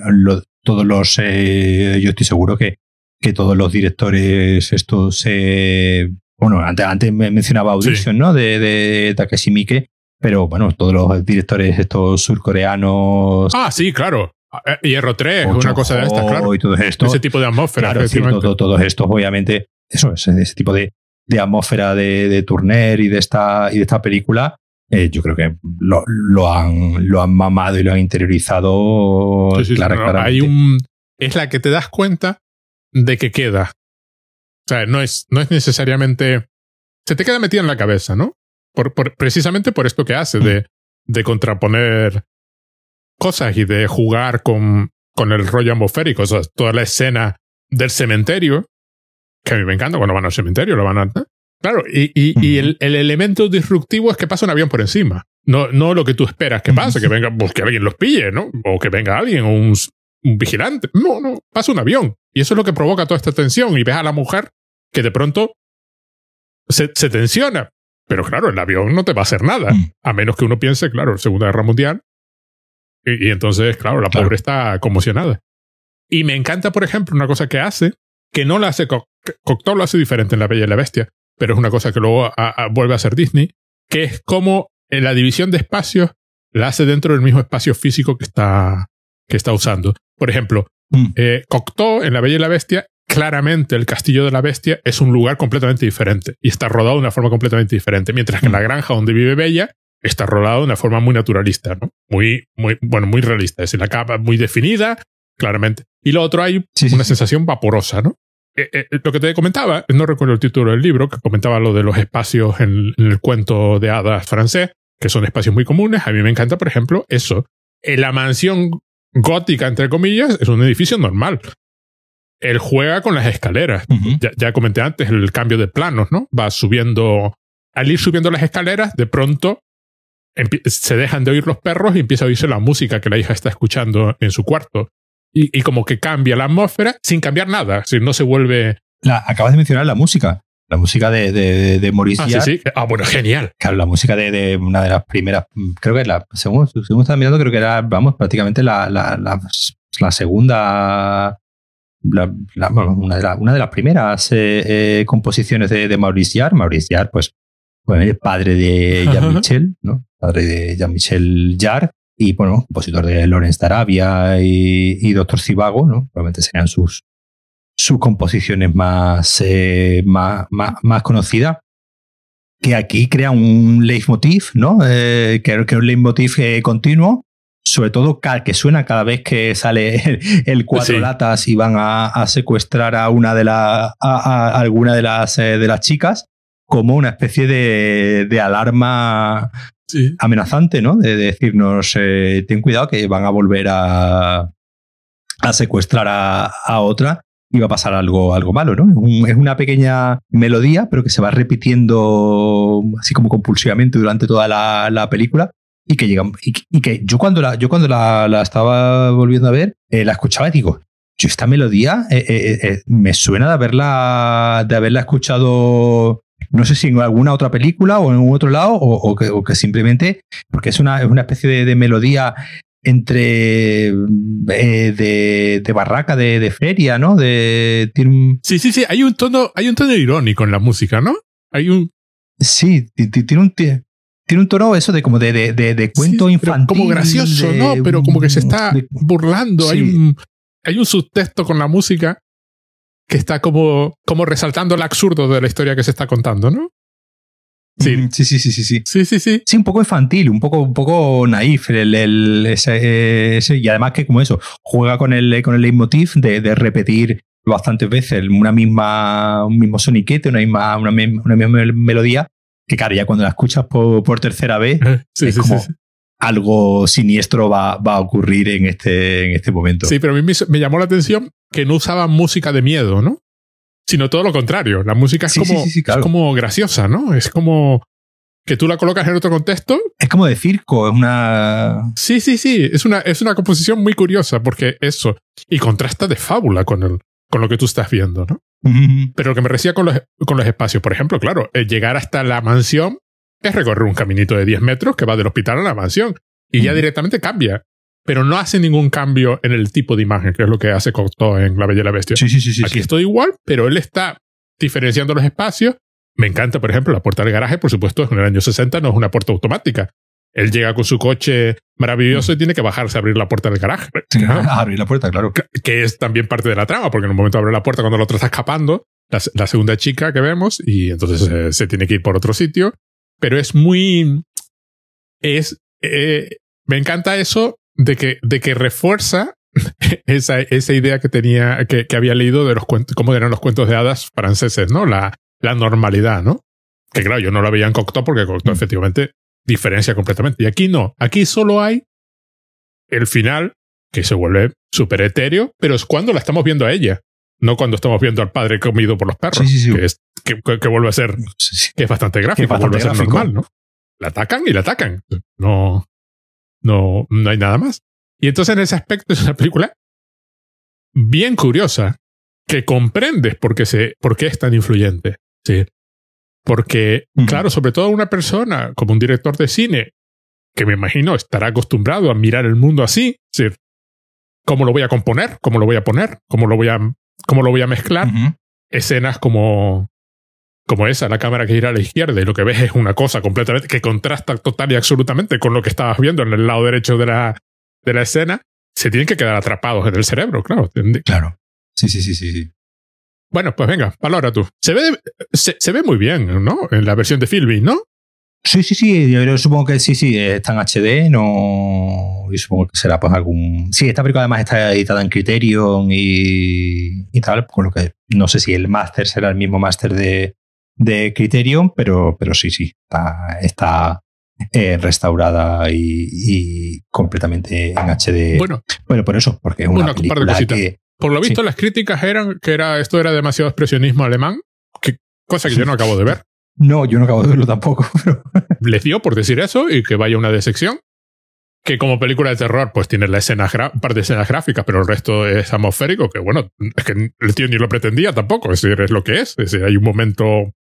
todos los. Eh, yo estoy seguro que, que todos los directores estos. Eh, bueno, antes, antes me mencionaba Audition, sí. ¿no? De, de Takeshi Miike, pero bueno, todos los directores estos surcoreanos. Ah, sí, claro. Hierro 3, una cosa de estas, claro. Y todo esto. Ese tipo de atmósfera. Claro, decir, todo, todos estos, obviamente, eso, ese, ese tipo de, de atmósfera de, de, Turner y de esta, y de esta película, eh, yo creo que lo, lo, han, lo han mamado y lo han interiorizado sí, sí, clara, no, claramente. Hay un, es la que te das cuenta de que queda. O sea, no es, no es necesariamente. Se te queda metida en la cabeza, ¿no? Por, por, precisamente por esto que hace, de, de contraponer cosas y de jugar con, con el rollo atmosférico. O sea, toda la escena del cementerio, que a mí me encanta cuando van al cementerio, lo van a. Claro, y, y, uh -huh. y el, el, elemento disruptivo es que pasa un avión por encima. No, no lo que tú esperas que pase, uh -huh. que venga, pues que alguien los pille, ¿no? O que venga alguien, o un, un vigilante. No, no, pasa un avión. Y eso es lo que provoca toda esta tensión. Y ves a la mujer que de pronto se, se tensiona. Pero claro, el avión no te va a hacer nada. Mm. A menos que uno piense, claro, Segunda Guerra Mundial. Y, y entonces, claro, la claro. pobre está conmocionada. Y me encanta, por ejemplo, una cosa que hace, que no la hace Co Cocteau, lo hace diferente en La Bella y la Bestia, pero es una cosa que luego a, a, vuelve a hacer Disney, que es como en la división de espacios la hace dentro del mismo espacio físico que está, que está usando. Por ejemplo, mm. eh, Cocteau en La Bella y la Bestia claramente el castillo de la bestia es un lugar completamente diferente y está rodado de una forma completamente diferente, mientras que en la granja donde vive Bella está rodado de una forma muy naturalista, ¿no? Muy, muy, bueno, muy realista. Es la capa muy definida, claramente. Y lo otro hay sí, una sí, sensación vaporosa, ¿no? Eh, eh, lo que te comentaba, no recuerdo el título del libro, que comentaba lo de los espacios en, en el cuento de hadas francés, que son espacios muy comunes. A mí me encanta, por ejemplo, eso. En la mansión gótica, entre comillas, es un edificio normal él juega con las escaleras. Uh -huh. ya, ya, comenté antes el cambio de planos, ¿no? Va subiendo. Al ir subiendo las escaleras, de pronto se dejan de oír los perros y empieza a oírse la música que la hija está escuchando en su cuarto. Y, y como que cambia la atmósfera sin cambiar nada. Si no se vuelve. La, acabas de mencionar la música. La música de, de, de Maurice ah, sí, sí. ah, bueno, genial. Claro, la música de, de, una de las primeras, creo que la, según, según estaba mirando, creo que era, vamos, prácticamente la, la, la, la segunda una, de una, de las primeras eh, eh, composiciones de, de, Maurice Jarre. Maurice Jarre, pues, bueno, el padre de Jean-Michel, ¿no? Padre de Jean-Michel Jarre y, bueno, compositor de Lorenz Arabia y, y Doctor Cibago, ¿no? Probablemente serían sus, sus composiciones más, eh, más, más, más conocidas. Que aquí crea un leitmotiv, ¿no? Eh, que, que es un leitmotiv eh, continuo sobre todo que suena cada vez que sale el, el cuatro sí. latas y van a, a, secuestrar a una de la, a, a alguna de las eh, de las chicas como una especie de, de alarma amenazante, ¿no? De, decirnos eh, ten cuidado que van a volver a, a secuestrar a, a otra iba a pasar algo, algo malo, ¿no? Es, una pequeña melodía, pero que se va repitiendo así como compulsivamente durante toda la, película. Y que llega, y, que yo cuando la, yo cuando la, estaba volviendo a ver, eh, la escuchaba y digo, yo esta melodía eh, me suena de haberla, de haberla escuchado no sé si en alguna otra película o en algún otro lado, o, que, simplemente, porque es una, es una especie de, melodía entre de, de, barraca, de, de, feria, ¿no? De, Sí, sí, sí, hay un tono, hay un tono irónico en la música, ¿no? Hay un. Sí, tiene un tiene un tono eso de como de, de, de cuento infantil. Como gracioso, ¿no? Pero como que se está burlando. Hay, un, hay un subtexto con la música que está como, como resaltando el absurdo de la historia que se está contando, ¿no? Sí. sí, sí, sí, sí, sí. Sí, sí, sí. Sí, un poco infantil, un poco, un poco naif el, el ese, ese, y además que como eso, juega con el, con el leitmotiv de, de repetir bastantes veces una misma, un mismo soniquete, una misma, una, una misma melodía, que claro, ya cuando la escuchas por, por tercera vez, sí, es sí, como, sí, algo siniestro va, a ocurrir en este, en este momento. Sí, pero a mí me, llamó la atención que no usaba música de miedo, ¿no? Sino todo lo contrario. La música es, como, es como graciosa, ¿no? Es como que tú la colocas en otro contexto. Es como de circo, es una. Sí, sí, sí. Es una, es una composición muy curiosa porque eso. Y contrasta de fábula con, el, con lo que tú estás viendo, ¿no? Pero lo que me decía con los, con los espacios, por ejemplo, claro, llegar hasta la mansión es recorrer un caminito de 10 metros que va del hospital a la mansión. Y ya directamente cambia. Pero no hace ningún cambio en el tipo de imagen, que es lo que hace Cocteau en La Bella y la Bestia. Sí, sí, sí, Aquí estoy igual, pero él está diferenciando los espacios. Me encanta, por ejemplo, la puerta del garaje, por supuesto, en el año 60 no es una puerta automática. Él llega con su coche maravilloso y tiene que bajarse a abrir la puerta del garaje. abrir la puerta, claro. Que, es también parte de la trama, porque en un momento abre la puerta cuando el otro está escapando, la, segunda chica que vemos, y entonces eh, se tiene que ir por otro sitio pero es muy... Es, eh, me encanta eso de que, de que refuerza esa, esa idea que tenía, que, que, había leído de los cuentos, cómo eran los cuentos de hadas franceses, ¿no? La, la normalidad, ¿no? Que claro, yo no lo veía en Cocteau porque Cocteau mm. efectivamente diferencia completamente. Y aquí no, aquí solo hay el final que se vuelve súper etéreo, pero es cuando la estamos viendo a ella, no cuando estamos viendo al padre comido por los perros, que es que, vuelve a ser, que es bastante gráfico, vuelve a ser normal, ¿no? La atacan y la atacan. No, no, no hay nada más. Y entonces en ese aspecto es una película bien curiosa, que comprendes por qué, se, por qué es tan influyente. Sí. Porque, claro, sobre todo una persona como un director de cine, que me imagino estará acostumbrado a mirar el mundo así, es ¿cómo lo voy a componer? ¿Cómo lo voy a poner? ¿Cómo lo voy a, cómo lo voy a mezclar? Escenas como como esa, la cámara que gira a la izquierda y lo que ves es una cosa completamente que contrasta total y absolutamente con lo que estabas viendo en el lado derecho de la, de la escena, se tienen que quedar atrapados en el cerebro, claro. Claro. Sí, sí, sí, sí, sí. Bueno, pues venga, palabra tú. Se ve, se, ve muy bien, ¿no? En la versión de Filby, ¿no? Sí, sí, sí, yo supongo que sí, sí, está en HD, no. Yo supongo que será pues algún. Sí, esta película además está editada en Criterion y, y tal, con lo que no sé si el máster será el mismo máster de, de Criterion, pero, pero sí, sí, está, eh, restaurada y, completamente en HD. Bueno, bueno, por eso, porque es una película que... Por lo visto, las críticas eran que era, esto era demasiado expresionismo alemán, que, cosa que yo no acabo de ver. No, yo no acabo de verlo tampoco. Les dio por decir eso y que vaya una decepción que como película de terror pues tiene la escena un par de escenas gráficas, pero el resto es atmosférico, que bueno, es que el tío ni lo pretendía tampoco, es es lo que es. Es decir, hay un momento,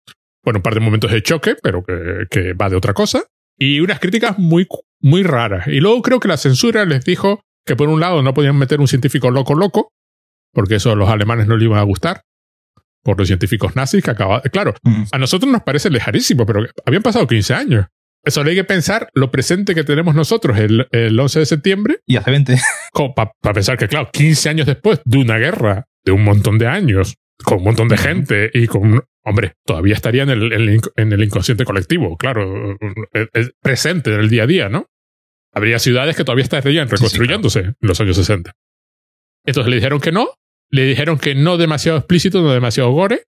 bueno, un par de momentos de choque, pero que, va de otra cosa. Y unas críticas muy, muy raras. Y luego creo que la censura les dijo que por un lado no podían meter un científico loco loco, porque eso a los alemanes no les iba a gustar, por los científicos nazis que acababan... Claro, mm. a nosotros nos parece lejarísimo, pero habían pasado 15 años. Eso hay que pensar lo presente que tenemos nosotros el, el 11 de septiembre. Y hace 20. Para pensar que, claro, 15 años después de una guerra de un montón de años, con un montón de gente y con. Hombre, todavía estaría en el, en el inconsciente colectivo, claro, es presente en el día a día, ¿no? Habría ciudades que todavía estarían reconstruyéndose en los años 60. Entonces le dijeron que no, le dijeron que no demasiado explícito, no demasiado gore,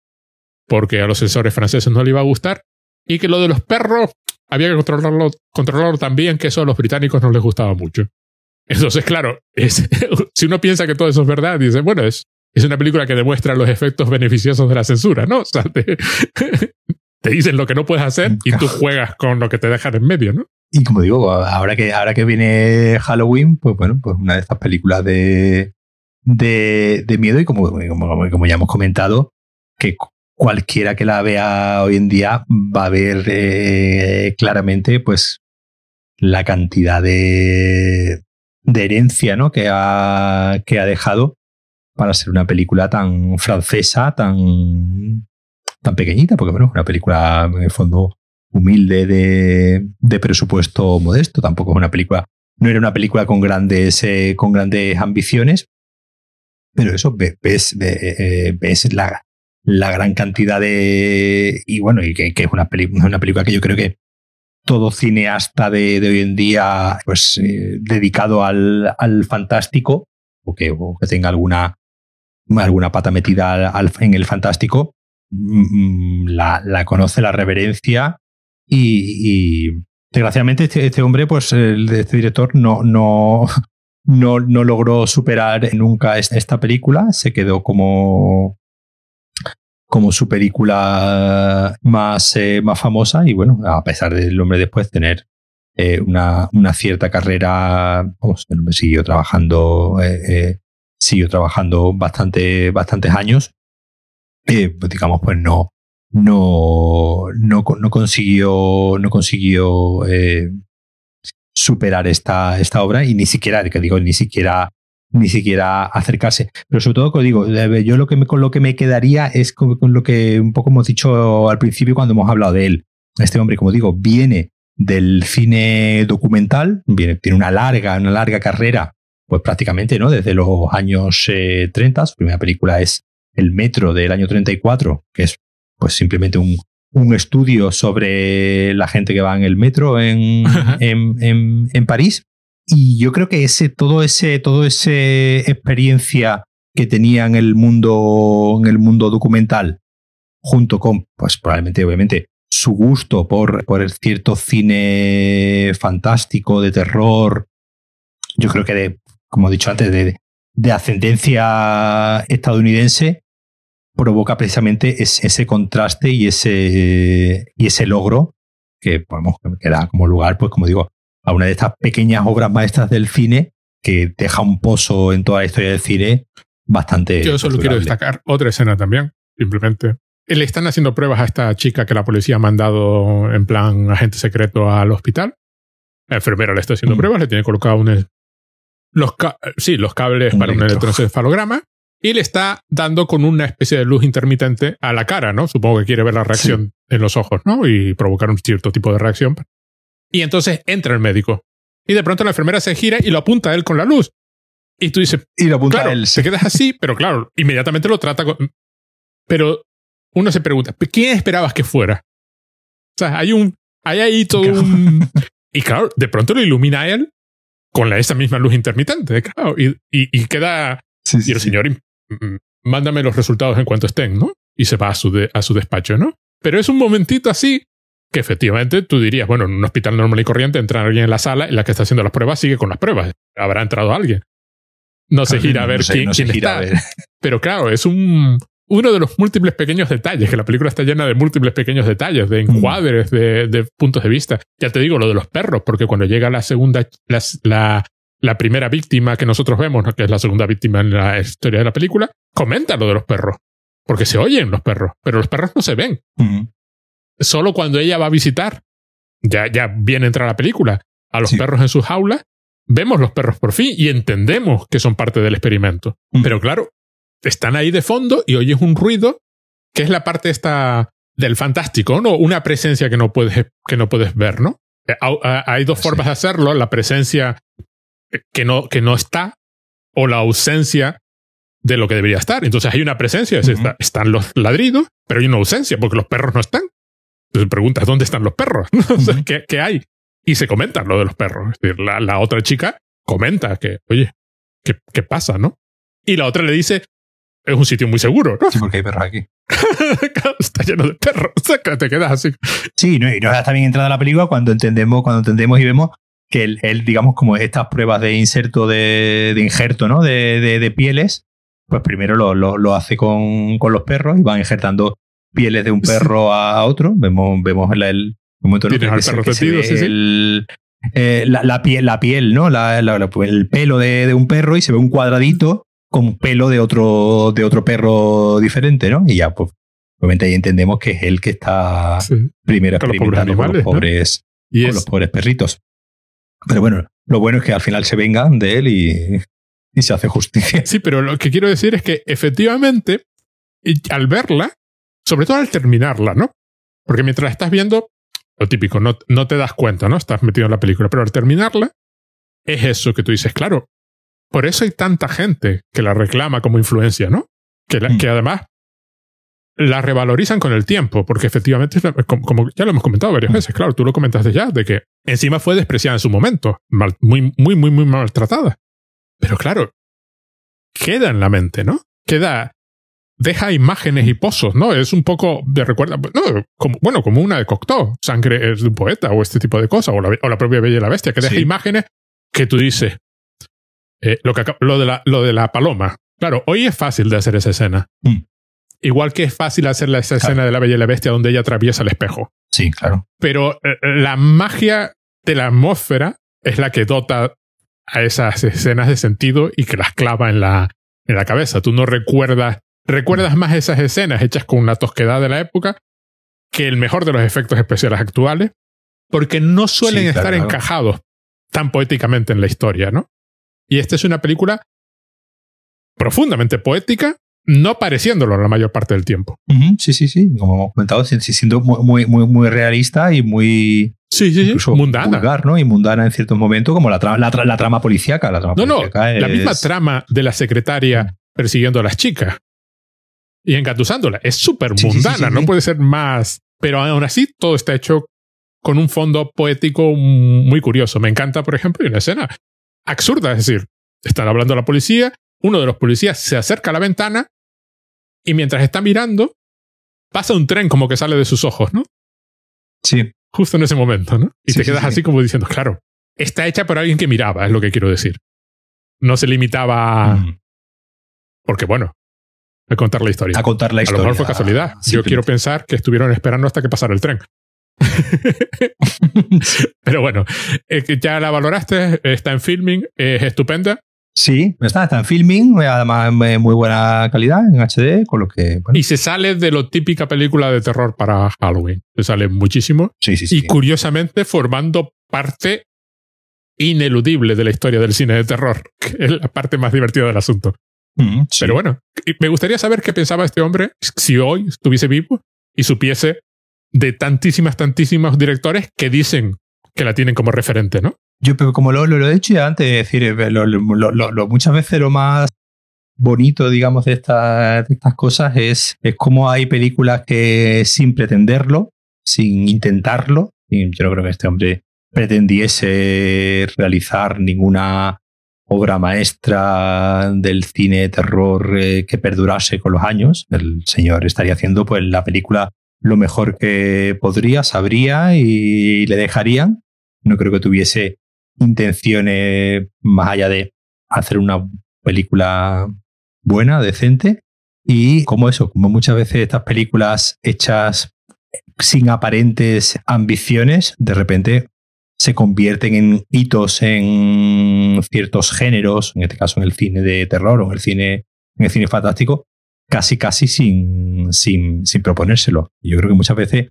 porque a los sensores franceses no le iba a gustar, y que lo de los perros había que controlarlo, controlarlo también, que eso a los británicos no les gustaba mucho. Entonces, claro, es, si uno piensa que todo eso es verdad, dice, bueno, es, es una película que demuestra los efectos beneficiosos de la censura, ¿no? O sea, te, te dicen lo que no puedes hacer y tú juegas con lo que te dejan en medio, ¿no? Y como digo, ahora que, ahora que viene Halloween, pues bueno, pues una de estas películas de, de, de miedo y como, como, ya hemos comentado, que cualquiera que la vea hoy en día va a ver eh, claramente pues la cantidad de, de herencia ¿no? que, ha, que ha dejado para ser una película tan francesa, tan, tan pequeñita, porque bueno, una película en el fondo humilde de, de presupuesto modesto, tampoco es una película, no era una película con grandes, eh, con grandes ambiciones, pero eso ves, eh, ves la, la, gran cantidad de. Y bueno, y que, es una, película que yo creo que todo cineasta de, de hoy en día, pues eh, dedicado al, al fantástico, o que, o que, tenga alguna, alguna pata metida al, en el fantástico, mm, mm, la, la, conoce, la reverencia y, desgraciadamente este, este, hombre, pues este director no, no, no, no logró superar nunca esta película, se quedó como, como su película más, eh, más famosa y bueno, a pesar del hombre después tener eh, una, una, cierta carrera, el hombre siguió trabajando, eh siguió trabajando bastante, bastantes años, pues digamos, pues no, no, no, no consiguió, no consiguió superar esta, esta obra y ni siquiera, que digo, ni siquiera ni siquiera acercarse. Pero sobre todo, como digo, yo lo que me, con lo que me quedaría es con, lo que un poco hemos dicho al principio cuando hemos hablado de él. Este hombre, como digo, viene del cine documental, viene, tiene una larga, una larga carrera, pues prácticamente, ¿no? Desde los años 30. Eh, Su primera película es El Metro del año 34, que es pues simplemente un, un estudio sobre la gente que va en el metro en, en, en, París. Y yo creo que ese, todo ese, todo ese experiencia que tenía en el mundo, en el mundo documental, junto con, pues probablemente, obviamente, su gusto por, por el cierto cine fantástico, de terror, yo creo que de, como he dicho antes, de, de ascendencia estadounidense, provoca precisamente ese contraste y ese, y ese logro que, podemos que da como lugar, pues como digo, a una de estas pequeñas obras maestras del cine que deja un pozo en toda la historia del cine bastante. Yo solo quiero destacar otra escena también, simplemente. Le están haciendo pruebas a esta chica que la policía ha mandado en plan agente secreto al hospital. La enfermera le está haciendo mm. pruebas, le tiene colocado un, los, sí, los cables para un electroencefalograma y le está dando con una especie de luz intermitente a la cara, ¿no? Supongo que quiere ver la reacción en los ojos, ¿no? Y provocar un cierto tipo de reacción. Y entonces entra el médico. Y de pronto la enfermera se gira y lo apunta a él con la luz. Y tú dices, y lo apunta claro, a él. Se quedas así, pero claro, inmediatamente lo trata con... Pero uno se pregunta, ¿quién esperabas que fuera? O sea, hay un... Hay ahí todo un... Y claro, de pronto lo ilumina a él con la, esa misma luz intermitente, claro. Y, y, y queda... y el señor mándame los resultados en cuanto estén, ¿no? Y se va a su, a su despacho, ¿no? Pero es un momentito así que efectivamente tú dirías, bueno, en un hospital normal y corriente entra alguien en la sala y la que está haciendo las pruebas sigue con las pruebas. Habrá entrado alguien. No se gira a ver quién, está. Pero claro, es un, uno de los múltiples pequeños detalles, que la película está llena de múltiples pequeños detalles, de mm. encuadres, de, de, puntos de vista. Ya te digo lo de los perros, porque cuando llega la segunda, la, la primera víctima que nosotros vemos, que es la segunda víctima en la historia de la película, comenta lo de los perros. Porque se oyen los perros, pero los perros no se ven. Solo cuando ella va a visitar, ya, ya viene a entrar la película, a los perros en sus jaulas, vemos los perros por fin y entendemos que son parte del experimento. Pero claro, están ahí de fondo y oyes un ruido que es la parte esta del fantástico, ¿no? Una presencia que no puedes, que no puedes ver, ¿no? Eh, hay dos formas de hacerlo. La presencia que no, que no está o la ausencia de lo que debería estar. Entonces hay una presencia, están los ladridos, pero hay una ausencia porque los perros no están. Entonces preguntas, ¿dónde están los perros? ¿Qué, ¿Qué, hay? Y se comenta lo de los perros. Es decir, la, la otra chica comenta que, oye, ¿qué, ¿qué, pasa, no? Y la otra le dice, es un sitio muy seguro, ¿no? Sí, porque hay perros aquí. Está lleno de perros. Te quedas así. Sí, no, y nos está bien entrada la película cuando entendemos, cuando entendemos y vemos que él, digamos, como estas pruebas de inserto de, de injerto, ¿no? De, de, pieles, pues primero lo, lo, lo hace con, con, los perros y van injertando pieles de un perro a otro. Vemos, vemos el, el momento en el que, se, que se ve sí, el, eh, la, la, piel, la piel, ¿no? La, el pelo de, de, un perro y se ve un cuadradito con pelo de otro, de otro perro diferente, ¿no? Y ya, pues, obviamente ahí entendemos que es él que está sí. primero experimentando con los pobres, con los, pobres, ¿no? con los pobres perritos. Pero bueno, lo bueno es que al final se vengan de él y, y se hace justicia. Sí, pero lo que quiero decir es que efectivamente, al verla, sobre todo al terminarla, ¿no? Porque mientras estás viendo, lo típico, no, no te das cuenta, ¿no? Estás metido en la película, pero al terminarla, es eso que tú dices, claro. Por eso hay tanta gente que la reclama como influencia, ¿no? Que, la, mm. que además la revalorizan con el tiempo, porque efectivamente, como, ya lo hemos comentado varias veces, claro, tú lo comentaste ya, de que encima fue despreciada en su momento, mal, muy, muy, muy, muy maltratada. Pero claro, queda en la mente, ¿no? Queda, deja imágenes y pozos, ¿no? Es un poco de recuerda, no, como, bueno, como una de Cocteau, sangre es de un poeta o este tipo de cosas, o la, o la propia Bella y la Bestia, que deja sí. imágenes que tú dices, eh, lo, que, lo, de la, lo de la paloma. Claro, hoy es fácil de hacer esa escena. Mm. Igual que es fácil hacer esa claro. escena de la Bella y la Bestia donde ella atraviesa el espejo. Sí, claro. Pero eh, la magia de la atmósfera es la que dota a esas escenas de sentido y que las clava en la, en la cabeza. Tú no recuerdas, recuerdas más esas escenas hechas con una tosquedad de la época que el mejor de los efectos especiales actuales, porque no suelen sí, estar claro. encajados tan poéticamente en la historia, ¿no? Y esta es una película profundamente poética, no pareciéndolo la mayor parte del tiempo. Uh -huh, sí, sí, sí. Como hemos comentado, siendo muy, muy, muy realista y muy. Sí, sí, sí. Mundana. Vulgar, ¿no? Y mundana en ciertos momentos, como la, tra la, tra la trama policíaca. La trama no, policíaca no, es... la misma trama de la secretaria persiguiendo a las chicas y engatusándola. Es súper mundana, sí, sí, sí, no puede ser más. Pero aún así, todo está hecho con un fondo poético muy curioso. Me encanta, por ejemplo, una escena absurda, es decir, están hablando a la policía, uno de los policías se acerca a la ventana y mientras está mirando, pasa un tren como que sale de sus ojos, ¿no? Sí. Justo en ese momento, ¿no? Y sí, te quedas sí, así como diciendo, claro, está hecha por alguien que miraba, es lo que quiero decir. No se limitaba a... Mm. Porque bueno, a contar la historia. A contar la historia. A lo mejor fue casualidad. Yo quiero pensar que estuvieron esperando hasta que pasara el tren. Pero bueno, eh, ya la valoraste, está en filming, es estupenda. Sí, está, está en filming, además en muy buena calidad, en HD, con lo que... Bueno. Y se sale de lo típica película de terror para Halloween. Se sale muchísimo. Sí, sí, sí. Y curiosamente formando parte ineludible de la historia del cine de terror, que es la parte más divertida del asunto. Mm, sí. Pero bueno, me gustaría saber qué pensaba este hombre si hoy estuviese vivo y supiese de tantísimas, tantísimos directores que dicen que la tienen como referente, ¿no? Yo, pero como lo, lo, he dicho ya antes, es decir, eh, lo, muchas veces lo más bonito, digamos, de, esta, de estas cosas es, es cómo hay películas que sin pretenderlo, sin intentarlo, y yo no creo que este hombre pretendiese realizar ninguna obra maestra del cine terror eh, que perdurase con los años. El señor estaría haciendo pues la película lo mejor que podría, sabría y le dejarían. No creo que tuviese intenciones más allá de hacer una película buena, decente. Y como eso, como muchas veces estas películas hechas sin aparentes ambiciones, de repente se convierten en hitos en ciertos géneros, en este caso en el cine de terror o en el cine, en el cine fantástico, casi casi sin, sin, sin proponérselo. Yo creo que muchas veces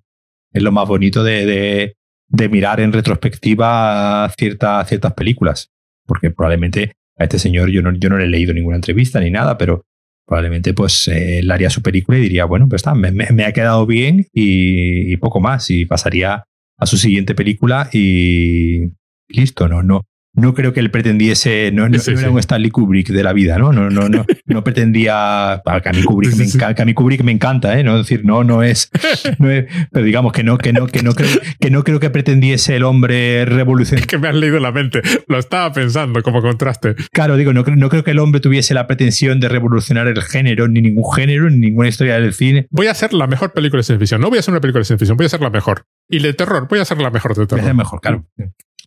es lo más bonito de, de, de mirar en retrospectiva cierta, ciertas películas, porque probablemente a este señor yo no, yo no le he leído ninguna entrevista ni nada, pero probablemente pues eh, él haría su película y diría, bueno, pues está, me, ha quedado bien y, y, poco más, y pasaría a su siguiente película y listo, no, no, no creo que él pretendiese, no, no, sí, no era un Stanley Kubrick de la vida, ¿no? No, no, no, no pretendía, que a mí Kubrick, me, sí. que a mí Kubrick me encanta, ¿eh? No es decir, no, no es, no es, pero digamos que no, que no, que no creo, que no creo que pretendiese el hombre revolucionar. Es que me has leído la mente, lo estaba pensando como contraste. Claro, digo, no, no creo que el hombre tuviese la pretensión de revolucionar el género, ni ningún género, ni ninguna historia del cine. Voy a hacer la mejor película de ciencia ficción, no voy a hacer una película de ciencia ficción, voy a hacer la mejor. Y de terror, voy a hacer la mejor de terror. Voy a hacer mejor, claro.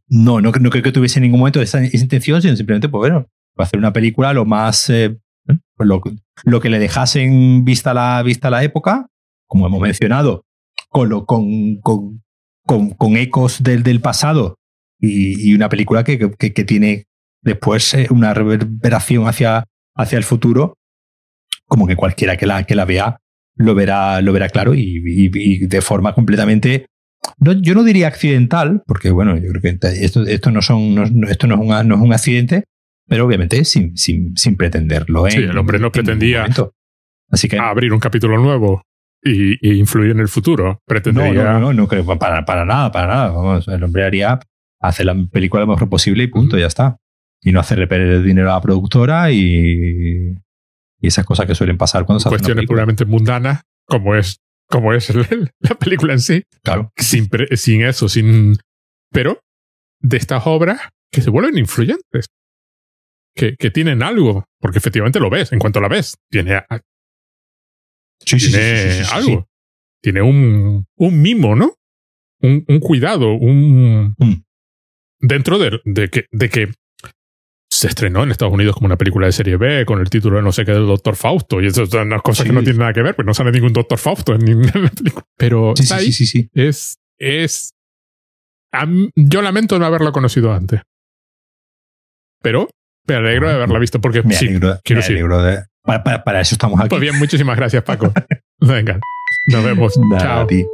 No, no, no creo que tuviese en ningún momento esa, intención, sino simplemente, pues bueno, hacer una película lo más, eh, lo, lo que le dejasen vista la, vista la época, como hemos mencionado, con, lo, con, con, con, con ecos del, del pasado y, una película que, que, que tiene después eh, una reverberación hacia, hacia el futuro, como que cualquiera que la, que la vea lo verá, lo verá claro y de forma completamente no, yo no diría accidental, porque bueno, yo creo que esto, esto no son, no, esto no es, una, no es un accidente, pero obviamente sin, sin, sin pretenderlo. ¿eh? Sí, el hombre no pretendía Así que, abrir un capítulo nuevo y, y, influir en el futuro. Pretendía... No, no, no, no creo, para, para nada, para nada. Vamos, el hombre haría hacer la película lo mejor posible y punto, ya está. Y no hacerle perder dinero a la productora y, y esas cosas que suelen pasar cuando se Cuestiones puramente mundanas, como es como es la película en sí. Claro. Sin, sin eso, sin. Pero de estas obras que se vuelven influyentes. Que, que tienen algo, porque efectivamente lo ves, en cuanto la ves, tiene, sí, tiene sí, sí, algo. Tiene un, un mimo, ¿no? Un, un cuidado, un. Mm. Dentro de, de, que, de que se estrenó en Estados Unidos como una película de serie B con el título de no sé qué del Doctor Fausto y eso son unas cosas sí. que no tienen nada que ver, pues no sale ningún Doctor Fausto en, la película. Pero sí, sí, sí, sí, es es mí, yo lamento no haberla conocido antes. Pero me alegro de haberla visto porque me sí, alegro, quiero me alegro de, para, para, para, eso estamos aquí. Pues bien, muchísimas gracias, Paco. Venga, nos vemos. Nada, Chao. A ti.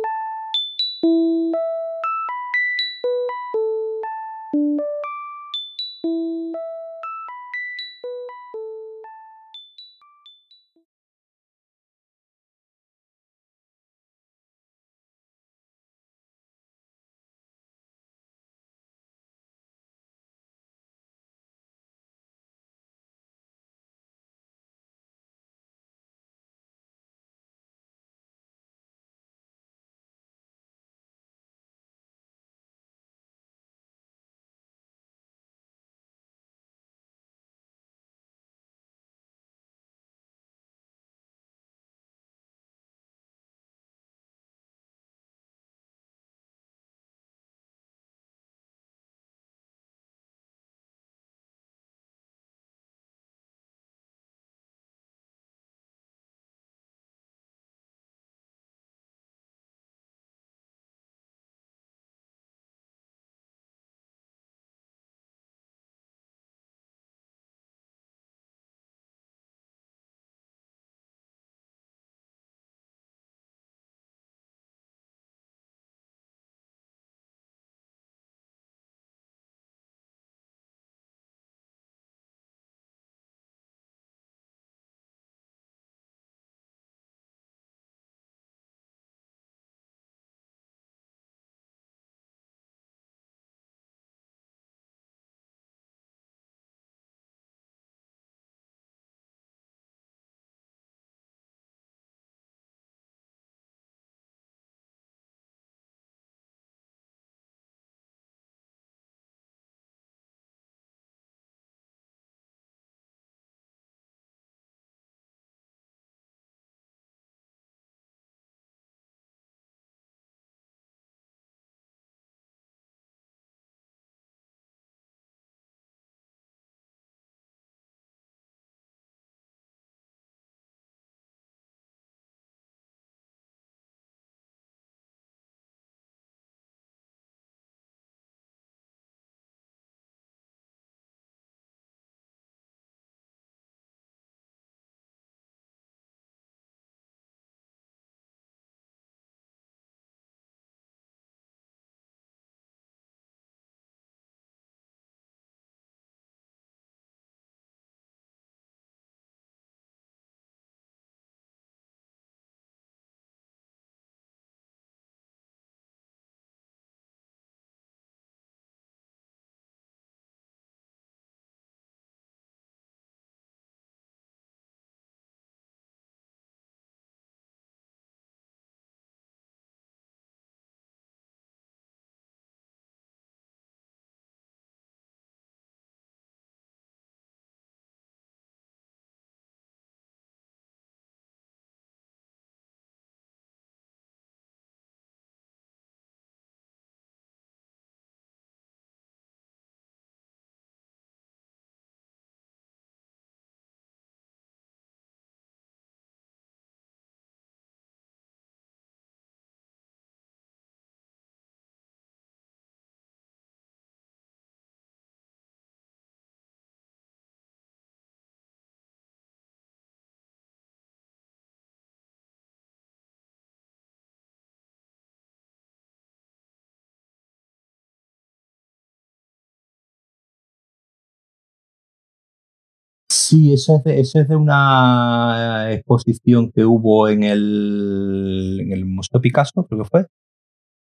Sí, eso es, de, eso es de una exposición que hubo en el, en el Museo Picasso, creo que fue.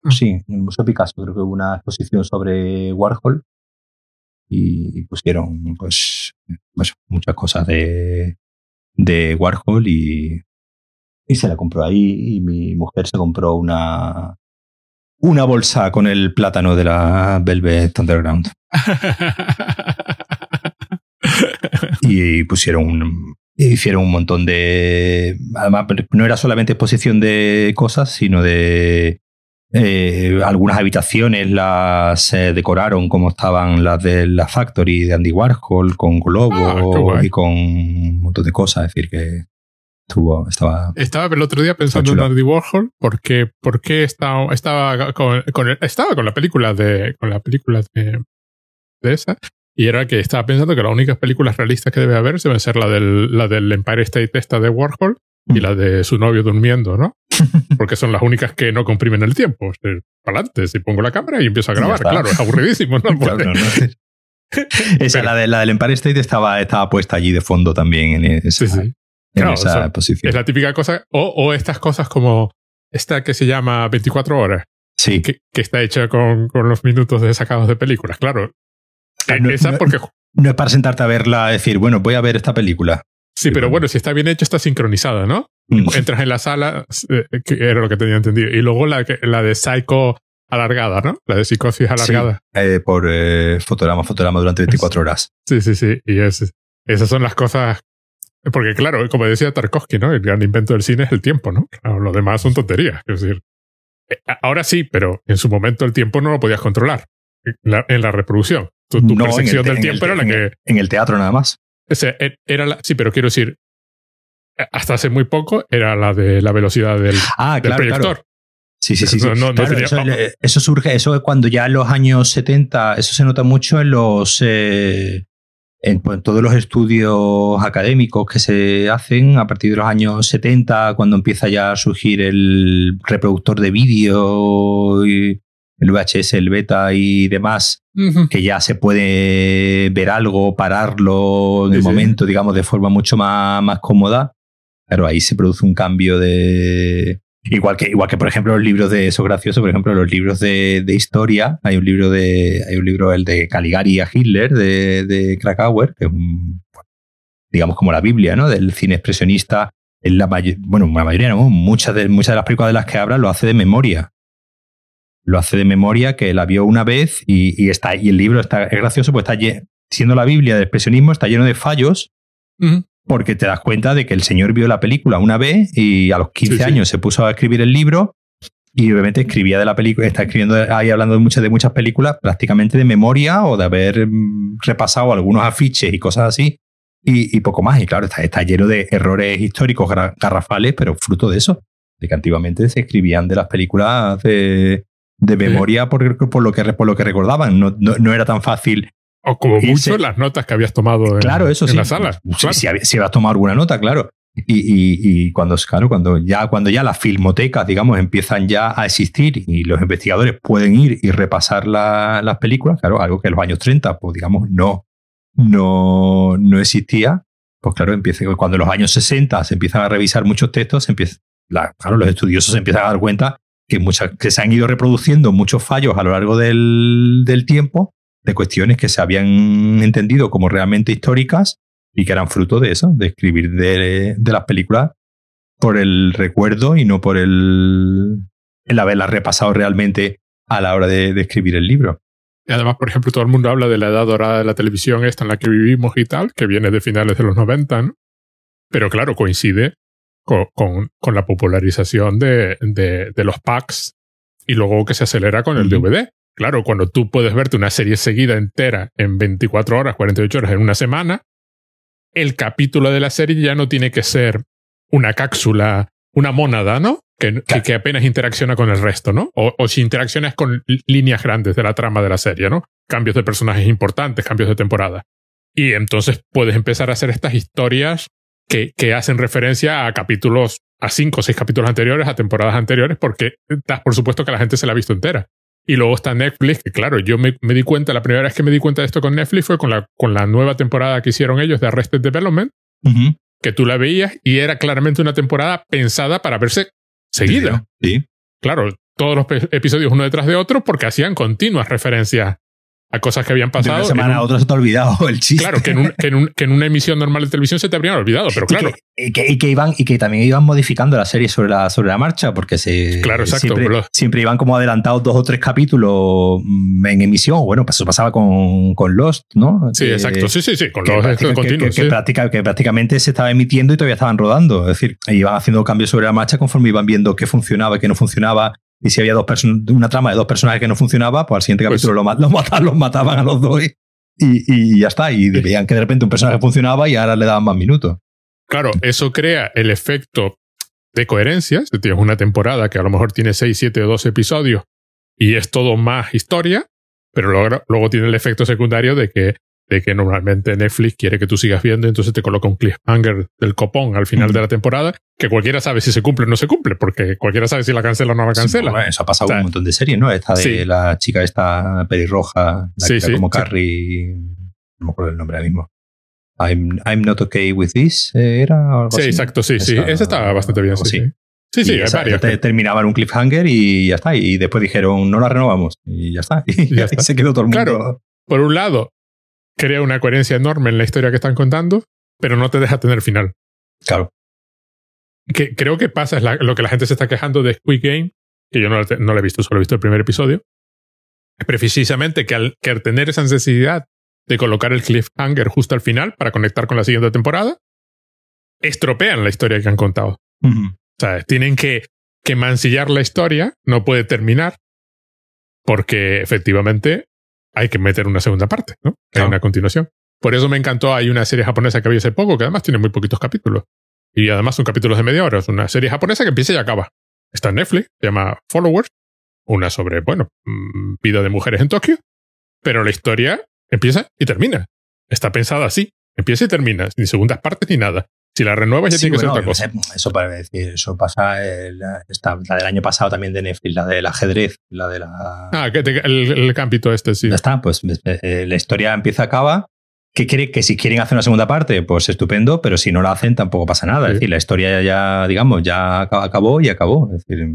Mm. Sí, en el Museo Picasso creo que hubo una exposición sobre Warhol y pusieron pues, pues muchas cosas de, de Warhol y, y se la compró ahí y mi mujer se compró una, una bolsa con el plátano de la Velvet Underground. y pusieron un, hicieron un montón de... Además, no era solamente exposición de cosas, sino de... Eh, algunas habitaciones las decoraron como estaban las de la Factory de Andy Warhol, con globo ah, y con un montón de cosas. Es decir, que estuvo, estaba. Estaba el otro día pensando en Andy Warhol porque, porque estaba, estaba, con, estaba con la película de. con la película de, de esa y era que estaba pensando que las únicas películas realistas que debe haber deben ser la del, la del Empire State esta de Warhol y la de su novio durmiendo, ¿no? Porque son las únicas que no comprimen el tiempo. Para adelante, si pongo la cámara y empiezo a grabar, claro, es aburridísimo, ¿no? esa, la, de, la del Empire State estaba, estaba puesta allí de fondo también en esa, sí, En esa posición. Es la típica cosa, o, o, estas cosas como esta que se llama 24 horas. Sí. Que, que está hecha con, con, los minutos de sacados de películas. Claro, no, es para sentarte a verla decir, bueno, voy a ver esta película. Sí, pero bueno, si está bien hecho, está sincronizada, ¿no? Mm. Entras en la sala, eh, que era lo que tenía entendido. Y luego la, la de Psycho alargada, ¿no? La de psicosis alargada. Eh, por eh, fotograma, fotograma durante 24 horas. Sí, sí, sí. Y es, esas son las cosas. Porque, claro, como decía Tarkovsky, ¿no? El gran invento del cine es el tiempo, ¿no? lo demás son tonterías. Es decir, ahora sí, pero en su momento el tiempo no lo podías controlar en la reproducción. Tu, percepción del tiempo era la que. En el teatro nada más. Ese, e, era la, sí, pero quiero decir, hasta hace muy poco era la de la velocidad del, ah, proyector. Sí, sí, sí. eso, surge, eso es cuando ya en los años 70, eso se nota mucho en los. Eh, en, pues, todos los estudios académicos que se hacen a partir de los años 70, cuando empieza ya a surgir el reproductor de vídeo y, el VHS, el beta y demás, que ya se puede ver algo, pararlo en el momento, digamos, de forma mucho más, más cómoda. Pero ahí se produce un cambio de. Igual que, igual que, por ejemplo, los libros de. Eso gracioso, por ejemplo, los libros de, de historia. Hay un libro de. Hay un libro, el de Caligari a Hitler, de, de Krakauer, que es un. digamos como la Biblia, ¿no? Del cine expresionista. En la bueno, la mayoría, ¿no? Muchas de, muchas de las películas de las que habla lo hace de memoria lo hace de memoria, que la vio una vez y, está, y el libro está, es gracioso, pues está siendo la Biblia del expresionismo, está lleno de fallos, porque te das cuenta de que el señor vio la película una vez y a los 15 años se puso a escribir el libro y obviamente escribía de la película, está escribiendo ahí hablando de muchas, de muchas películas prácticamente de memoria o de haber mm, repasado algunos afiches y cosas así y, poco más. Y claro, está, está lleno de errores históricos garrafales, pero fruto de eso, de que antiguamente se escribían de las películas de, de memoria por, por, lo que, por lo que recordaban. No, no, era tan fácil. O como mucho las notas que habías tomado en, claro, eso la sala. Si, habías tomado alguna nota, claro. Y, y, y, cuando, claro, cuando ya, cuando ya las filmotecas, digamos, empiezan ya a existir y los investigadores pueden ir y repasar las películas, claro, algo que en los años 30, pues digamos, no, no, no existía, pues claro, empieza, cuando en los años 60 se empiezan a revisar muchos textos, empieza, claro, los estudiosos se empiezan a dar cuenta que, muchas, que se han ido reproduciendo muchos fallos a lo largo del, tiempo de cuestiones que se habían entendido como realmente históricas y que eran fruto de eso, de escribir de, las películas por el recuerdo y no por el, el haberlas repasado realmente a la hora de, de, escribir el libro. Y además, por ejemplo, todo el mundo habla de la edad dorada de la televisión esta en la que vivimos y tal, que viene de finales de los 90, ¿no? Pero claro, coincide con, con, la popularización de, de, de, los packs y luego que se acelera con el DVD. Claro, cuando tú puedes verte una serie seguida entera en 24 horas, 48 horas, en una semana, el capítulo de la serie ya no tiene que ser una cápsula, una mónada, ¿no? Que, que, apenas interacciona con el resto, ¿no? O, o, si interaccionas con líneas grandes de la trama de la serie, ¿no? Cambios de personajes importantes, cambios de temporada. Y entonces puedes empezar a hacer estas historias que, que hacen referencia a capítulos, a cinco o seis capítulos anteriores, a temporadas anteriores, porque das por supuesto que la gente se la ha visto entera. Y luego está Netflix, que claro, yo me, di cuenta, la primera vez que me di cuenta de esto con Netflix fue con la, con la nueva temporada que hicieron ellos de Arrested Development, que tú la veías y era claramente una temporada pensada para verse seguida. Sí. Claro, todos los episodios uno detrás de otro porque hacían continuas referencias a cosas que habían pasado. De una semana a otra se te ha olvidado el chiste. Claro, que en, que, en una emisión normal de televisión se te habrían olvidado, pero claro. Y que, y que, iban, y que también iban modificando la serie sobre la, sobre la marcha, porque se, claro, exacto, siempre, siempre, iban como adelantados dos o tres capítulos mm, en emisión. Bueno, pues eso pasaba con, con Lost, ¿no? Sí, exacto. Sí, sí, sí, con Lost que, que, prácticamente se estaba emitiendo y todavía estaban rodando. Es decir, iban haciendo cambios sobre la marcha conforme iban viendo qué funcionaba y qué no funcionaba y si había dos una trama de dos personajes que no funcionaba, pues al siguiente pues capítulo lo, mataban, los mataban a los dos y, y, ya está. Y veían que de repente un personaje funcionaba y ahora le daban más minutos. Claro, eso crea el efecto de coherencia. Si tienes una temporada que a lo mejor tiene 6, 7 o 12 episodios y es todo más historia, pero luego, luego tiene el efecto secundario de que de que normalmente Netflix quiere que tú sigas viendo, entonces te coloca un cliffhanger del copón al final de la temporada, que cualquiera sabe si se cumple o no se cumple, porque cualquiera sabe si la cancela o no la cancela. eso ha pasado un montón de series, ¿no? Esta de la chica esta pelirroja, la sí, como Carrie, no me acuerdo el nombre ahora mismo. I'm, I'm not okay with this, ¿eh? ¿era? sí, exacto, sí, sí. Esa estaba bastante bien, sí. Sí, sí, hay varios. terminaban un cliffhanger y ya está. Y después dijeron, no la renovamos. Y ya está. Y, ya se quedó todo el mundo. Claro, por un lado, crea una coherencia enorme en la historia que están contando, pero no te deja tener final. Claro. Que creo que pasa, es lo que la gente se está quejando de Squid Game, que yo no, no lo he visto, solo he visto el primer episodio. Es precisamente que al, que al tener esa necesidad de colocar el cliffhanger justo al final para conectar con la siguiente temporada, estropean la historia que han contado. O sea, tienen que, que mancillar la historia, no puede terminar, porque efectivamente hay que meter una segunda parte, ¿no? Hay una continuación. Por eso me encantó, hay una serie japonesa que había hace poco, que además tiene muy poquitos capítulos. Y además son capítulos de media hora. Es una serie japonesa que empieza y acaba. Está en Netflix, se llama Followers. Una sobre, bueno, mm, vida de mujeres en Tokio. Pero la historia empieza y termina. Está pensada así. Empieza y termina. Ni segundas partes ni nada. Si la renuevas ya tiene que ser otra cosa. Eso para decir, eso pasa, la, del año pasado también de Netflix, la del ajedrez, la de la... Ah, el, el campito este, sí. Ya está, pues eh, la historia empieza, acaba. ¿Qué quiere? Que si quieren hacer una segunda parte, pues estupendo, pero si no la hacen tampoco pasa nada. Es decir, la historia ya, digamos, ya acabó y acabó. Es decir,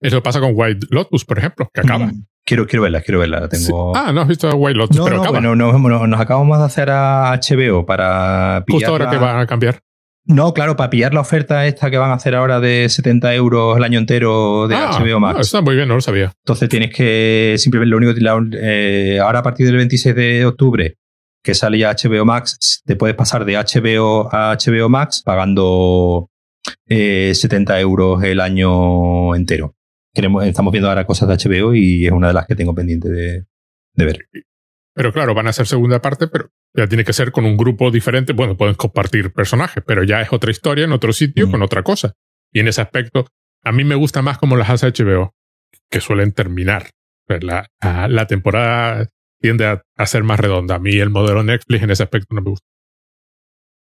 eso pasa con White Lotus, por ejemplo, que acaba. Mm, quiero, quiero verla, quiero verla. tengo... Ah, no has visto White Lotus, pero acaba. Bueno, nos acabamos de hacer a HBO para pillar. Justo ahora que van a cambiar. No, claro, para pillar la oferta esta que van a hacer ahora de 70 euros el año entero de HBO ah, Max. Ah, está muy bien, no lo sabía. Entonces tienes que, simplemente lo único que eh, ahora a partir del 26 de octubre que sale ya HBO Max, te puedes pasar de HBO a HBO Max pagando 70 eh, euros el año entero. Queremos, estamos viendo ahora cosas de HBO y es una de las que tengo pendiente de, de ver. Pero claro, van a ser segunda parte, pero ya tiene que ser con un grupo diferente. Bueno, pueden compartir personajes, pero ya es otra historia en otro sitio mm. con otra cosa. Y en ese aspecto, a mí me gusta más como las hace HBO, que suelen terminar. Pues la, la temporada tiende a, ser más redonda. A mí el modelo Netflix en ese aspecto no me gusta.